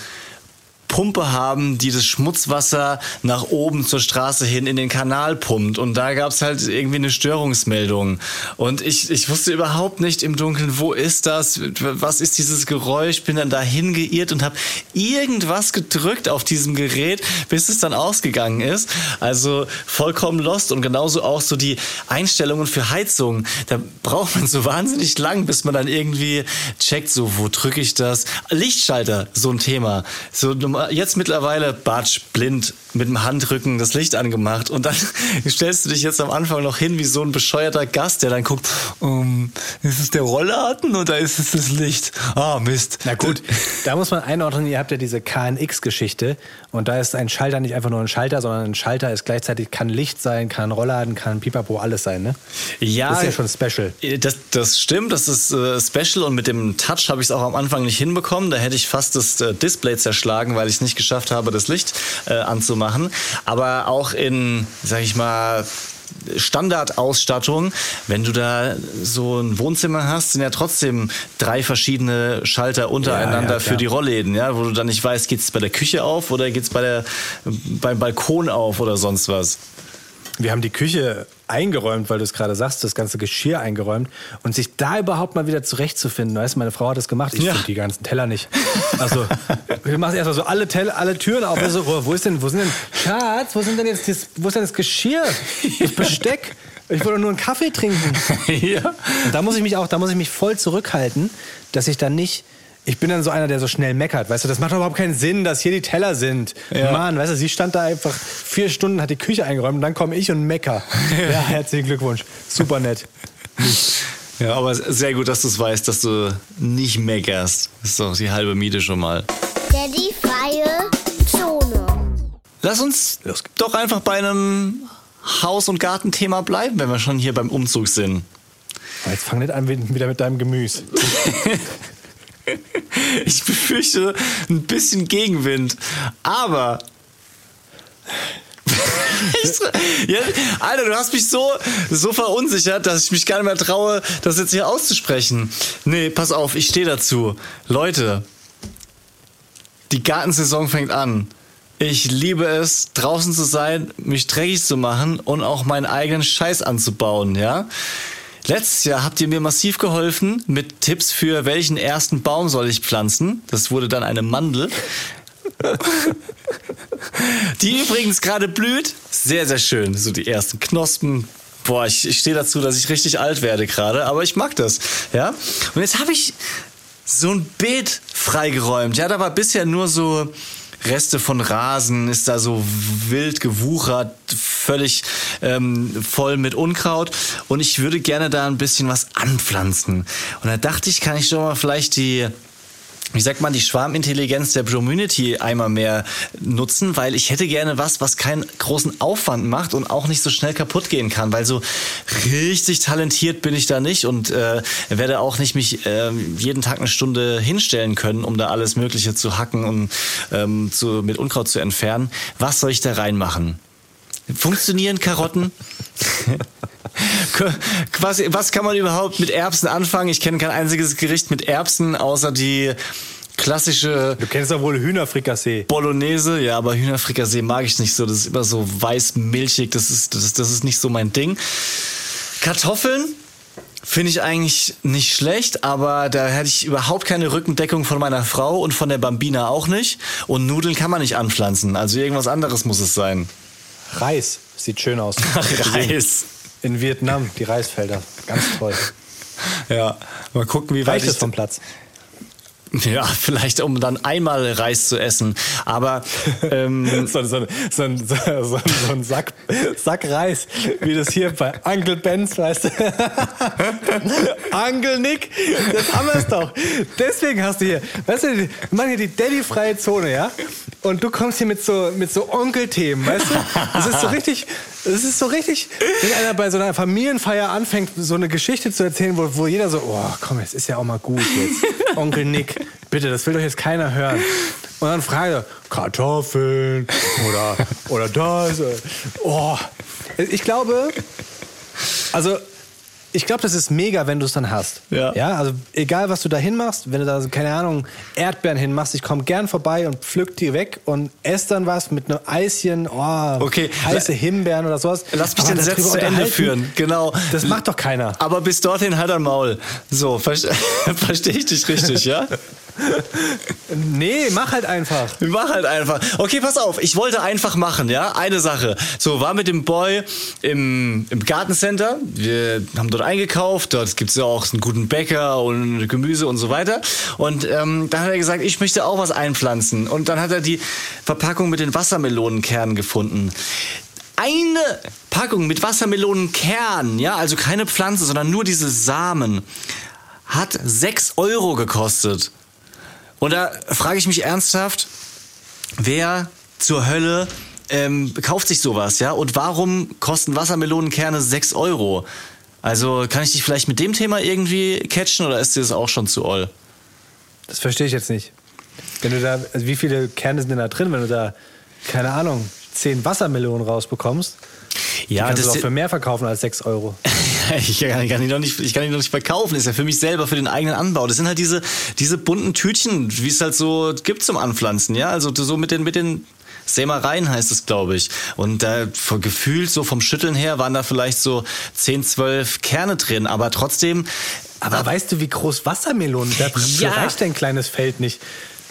Pumpe haben, die das Schmutzwasser nach oben zur Straße hin in den Kanal pumpt. Und da gab es halt irgendwie eine Störungsmeldung. Und ich, ich wusste überhaupt nicht im Dunkeln, wo ist das? Was ist dieses Geräusch? Bin dann dahin geirrt und habe irgendwas gedrückt auf diesem Gerät, bis es dann ausgegangen ist. Also vollkommen lost und genauso auch so die Einstellungen für Heizung. Da braucht man so wahnsinnig lang, bis man dann irgendwie checkt, so wo drücke ich das? Lichtschalter, so ein Thema. So jetzt mittlerweile Batsch blind mit dem Handrücken das Licht angemacht und dann stellst du dich jetzt am Anfang noch hin wie so ein bescheuerter Gast, der dann guckt, um, ist es der Rollladen oder ist es das Licht? Ah, Mist. Na gut, da muss man einordnen, ihr habt ja diese KNX-Geschichte und da ist ein Schalter nicht einfach nur ein Schalter, sondern ein Schalter ist gleichzeitig, kann Licht sein, kann Rollladen, kann Pipapo, alles sein, ne? Ja, Das ist ja schon special. Das, das stimmt, das ist äh, special und mit dem Touch habe ich es auch am Anfang nicht hinbekommen. Da hätte ich fast das äh, Display zerschlagen, weil ich es nicht geschafft habe, das Licht äh, anzumachen. Aber auch in, sag ich mal, Standardausstattung, wenn du da so ein Wohnzimmer hast, sind ja trotzdem drei verschiedene Schalter untereinander ja, für klar. die Rollläden, ja, wo du dann nicht weißt, geht's bei der Küche auf oder geht's bei der beim Balkon auf oder sonst was. Wir haben die Küche eingeräumt, weil du es gerade sagst, das ganze Geschirr eingeräumt und sich da überhaupt mal wieder zurechtzufinden. Weißt du, meine Frau hat das gemacht, ich Ja. finde die ganzen Teller nicht. Also, wir machen erstmal so alle, Teller, alle Türen auf. Also, oh, wo ist denn, wo sind denn, Schatz, wo sind denn jetzt das, wo ist denn das Geschirr? Das Besteck? Ich wollte nur einen Kaffee trinken. ja. Und da muss ich mich auch, da muss ich mich voll zurückhalten, dass ich dann nicht. Ich bin dann so einer, der so schnell meckert. Weißt du, das macht doch überhaupt keinen Sinn, dass hier die Teller sind. Ja. Mann, weißt du, sie stand da einfach vier Stunden, hat die Küche eingeräumt und dann komme ich und mecker. Ja, herzlichen Glückwunsch. Super nett. Ja, aber sehr gut, dass du es weißt, dass du nicht meckerst. Das ist doch die halbe Miete schon mal. Daddy freie Zone. Lass uns doch einfach bei einem Haus- und Gartenthema bleiben, wenn wir schon hier beim Umzug sind. Jetzt fang nicht an wieder mit deinem Gemüse. Ich befürchte ein bisschen Gegenwind, aber. Ja, Alter, du hast mich so, so verunsichert, dass ich mich gar nicht mehr traue, das jetzt hier auszusprechen. Nee, pass auf, ich stehe dazu. Leute, die Gartensaison fängt an. Ich liebe es, draußen zu sein, mich dreckig zu machen und auch meinen eigenen Scheiß anzubauen, ja? Letztes Jahr habt ihr mir massiv geholfen mit Tipps für welchen ersten Baum soll ich pflanzen. Das wurde dann eine Mandel. Die übrigens gerade blüht. Sehr, sehr schön. So die ersten Knospen. Boah, ich, ich stehe dazu, dass ich richtig alt werde gerade, aber ich mag das. Ja? Und jetzt habe ich so ein Beet freigeräumt. Ja, da war bisher nur so Reste von Rasen, ist da so wild gewuchert, völlig ähm, voll mit Unkraut. Und ich würde gerne da ein bisschen was anpflanzen. Und da dachte ich, kann ich doch mal vielleicht die wie sagt man, die Schwarmintelligenz der Community einmal mehr nutzen, weil ich hätte gerne was, was keinen großen Aufwand macht und auch nicht so schnell kaputt gehen kann, weil so richtig talentiert bin ich da nicht und äh, werde auch nicht mich äh, jeden Tag eine Stunde hinstellen können, um da alles Mögliche zu hacken und ähm, zu, mit Unkraut zu entfernen. Was soll ich da reinmachen? Funktionieren Karotten? Quasi, was kann man überhaupt mit Erbsen anfangen? Ich kenne kein einziges Gericht mit Erbsen, außer die klassische Du kennst doch wohl Hühnerfrikassee. Bolognese. Ja, aber Hühnerfrikassee mag ich nicht so. Das ist immer so weiß milchig. Das ist, das, das ist nicht so mein Ding. Kartoffeln finde ich eigentlich nicht schlecht, aber da hätte ich überhaupt keine Rückendeckung von meiner Frau und von der Bambina auch nicht. Und Nudeln kann man nicht anpflanzen. Also irgendwas anderes muss es sein. Reis. Sieht schön aus. Reis. In Vietnam, die Reisfelder. Ganz toll. Ja, mal gucken, wie weit Reicht ich es vom Platz? Ja, vielleicht um dann einmal Reis zu essen. Aber ähm, So, so, so, so, ein Sack, Sack Reis, wie das hier bei Uncle Benz, weißt? Uncle Nick, das haben wir es doch. Deswegen hast du hier, weißt du, wir machen hier die Daddy-freie Zone, ja? Und du kommst hier mit so, mit so Onkel-Themen, weißt du? Das ist so richtig, das ist so richtig, wenn einer bei so einer Familienfeier anfängt, so eine Geschichte zu erzählen, wo, wo jeder so, oh, komm, jetzt ist ja auch mal gut jetzt. Onkel Nick, bitte, das will doch jetzt keiner hören. Und dann fragt er, Kartoffeln oder, oder das. oder- Oh. Ich glaube, also ich glaube, das ist mega, wenn du es dann hast. Ja. ja. Also egal, was du da hinmachst, wenn du da, keine Ahnung, Erdbeeren hinmachst, ich komme gern vorbei und pflück die weg und ess dann was mit einem Eischen, oh, Okay. heiße Himbeeren oder sowas. lass mich Aber den Satz zu Ende führen. Genau. Das macht doch keiner. Aber bis dorthin halt ein Maul. So, verste- verstehe ich dich richtig, ja? Nee, mach halt einfach. Mach halt einfach. Okay, pass auf. Ich wollte einfach machen, ja? Eine Sache. So, war mit dem Boy im, im Gartencenter. Wir haben dort eingekauft. Dort gibt's ja auch einen guten Bäcker und Gemüse und so weiter. Und ähm, dann hat er gesagt, ich möchte auch was einpflanzen. Und dann hat er die Verpackung mit den Wassermelonenkernen gefunden. Eine Packung mit Wassermelonenkernen, ja, also keine Pflanze, sondern nur diese Samen, hat 6 Euro gekostet. Und da frage ich mich ernsthaft, wer zur Hölle ähm, kauft sich sowas, ja? Und warum kosten Wassermelonenkerne 6 Euro? Also kann ich dich vielleicht mit dem Thema irgendwie catchen oder ist dir das auch schon zu all? Das verstehe ich jetzt nicht. Wenn du da, also wie viele Kerne sind denn da drin, wenn du da, keine Ahnung, zehn Wassermelonen rausbekommst? Die Ja, kannst du das doch für mehr verkaufen als 6 Euro. ich kann, kann die noch nicht, ich kann die noch nicht verkaufen. Ist ja für mich selber, für den eigenen Anbau. Das sind halt diese, diese bunten Tütchen, wie es halt so gibt zum Anpflanzen, ja? Also so mit den, mit den Sämereien heißt es, glaube ich. Und da vor gefühlt so vom Schütteln her waren da vielleicht so 10, 12 Kerne drin, aber trotzdem. Aber weißt du, wie groß Wassermelonen? Dafür Ja. reicht dein kleines Feld nicht.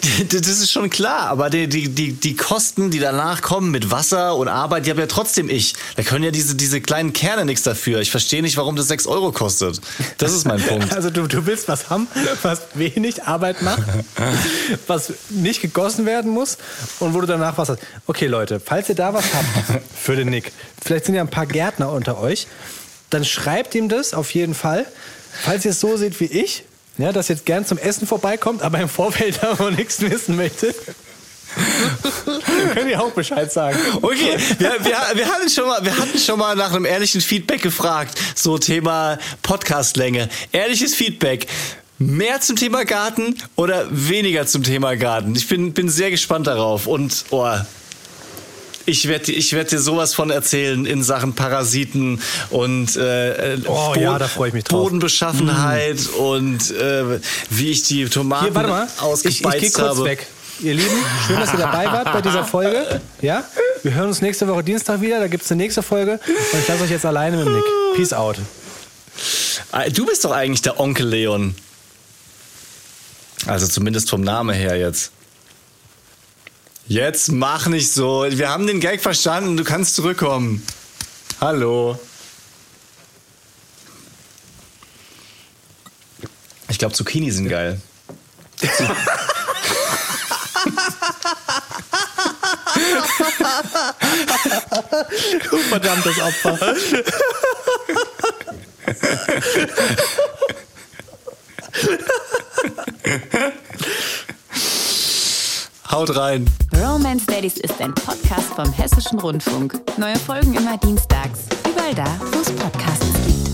Das ist schon klar, aber die, die, die, die Kosten, die danach kommen mit Wasser und Arbeit, die habe ja trotzdem ich. Da können ja diese, diese kleinen Kerne nichts dafür. Ich verstehe nicht, warum das 6 Euro kostet. Das ist mein Punkt. Also du, du willst was haben, was wenig Arbeit macht, was nicht gegossen werden muss und wo du danach was hast. Okay, Leute, falls ihr da was habt für den Nick, vielleicht sind ja ein paar Gärtner unter euch, dann schreibt ihm das auf jeden Fall. Falls ihr es so seht wie ich, ja, dass jetzt gern zum Essen vorbeikommt, aber im Vorfeld davon nichts wissen möchtet. Könnt ihr auch Bescheid sagen. Okay, wir, wir, wir, hatten schon mal, wir hatten schon mal nach einem ehrlichen Feedback gefragt. So Thema Podcastlänge. Ehrliches Feedback. Mehr zum Thema Garten oder weniger zum Thema Garten? Ich bin, bin sehr gespannt darauf. Und oh, ich werde ich werd dir sowas von erzählen in Sachen Parasiten und äh, Oh ja, da ich mich drauf. Mm. Bodenbeschaffenheit und äh, wie ich die Tomaten Hier, warte mal. Ich, ich ausgebeizt gehe kurz habe. weg. Ihr Lieben, schön, dass ihr dabei wart bei dieser Folge. Ja? Wir hören uns nächste Woche Dienstag wieder. Da gibt es eine nächste Folge. Und ich lasse euch jetzt alleine mit Nick. Peace out. Ah, Du bist doch eigentlich der Onkel Leon. Also zumindest vom Namen her jetzt. Jetzt mach nicht so. Wir haben den Gag verstanden. Du kannst zurückkommen. Hallo. Ich glaube, Zucchini sind geil. Du verdammtes Opfer. Haut rein. Romance Daddies ist ein Podcast vom Hessischen Rundfunk. Neue Folgen immer dienstags. Überall da, wo es Podcasts gibt.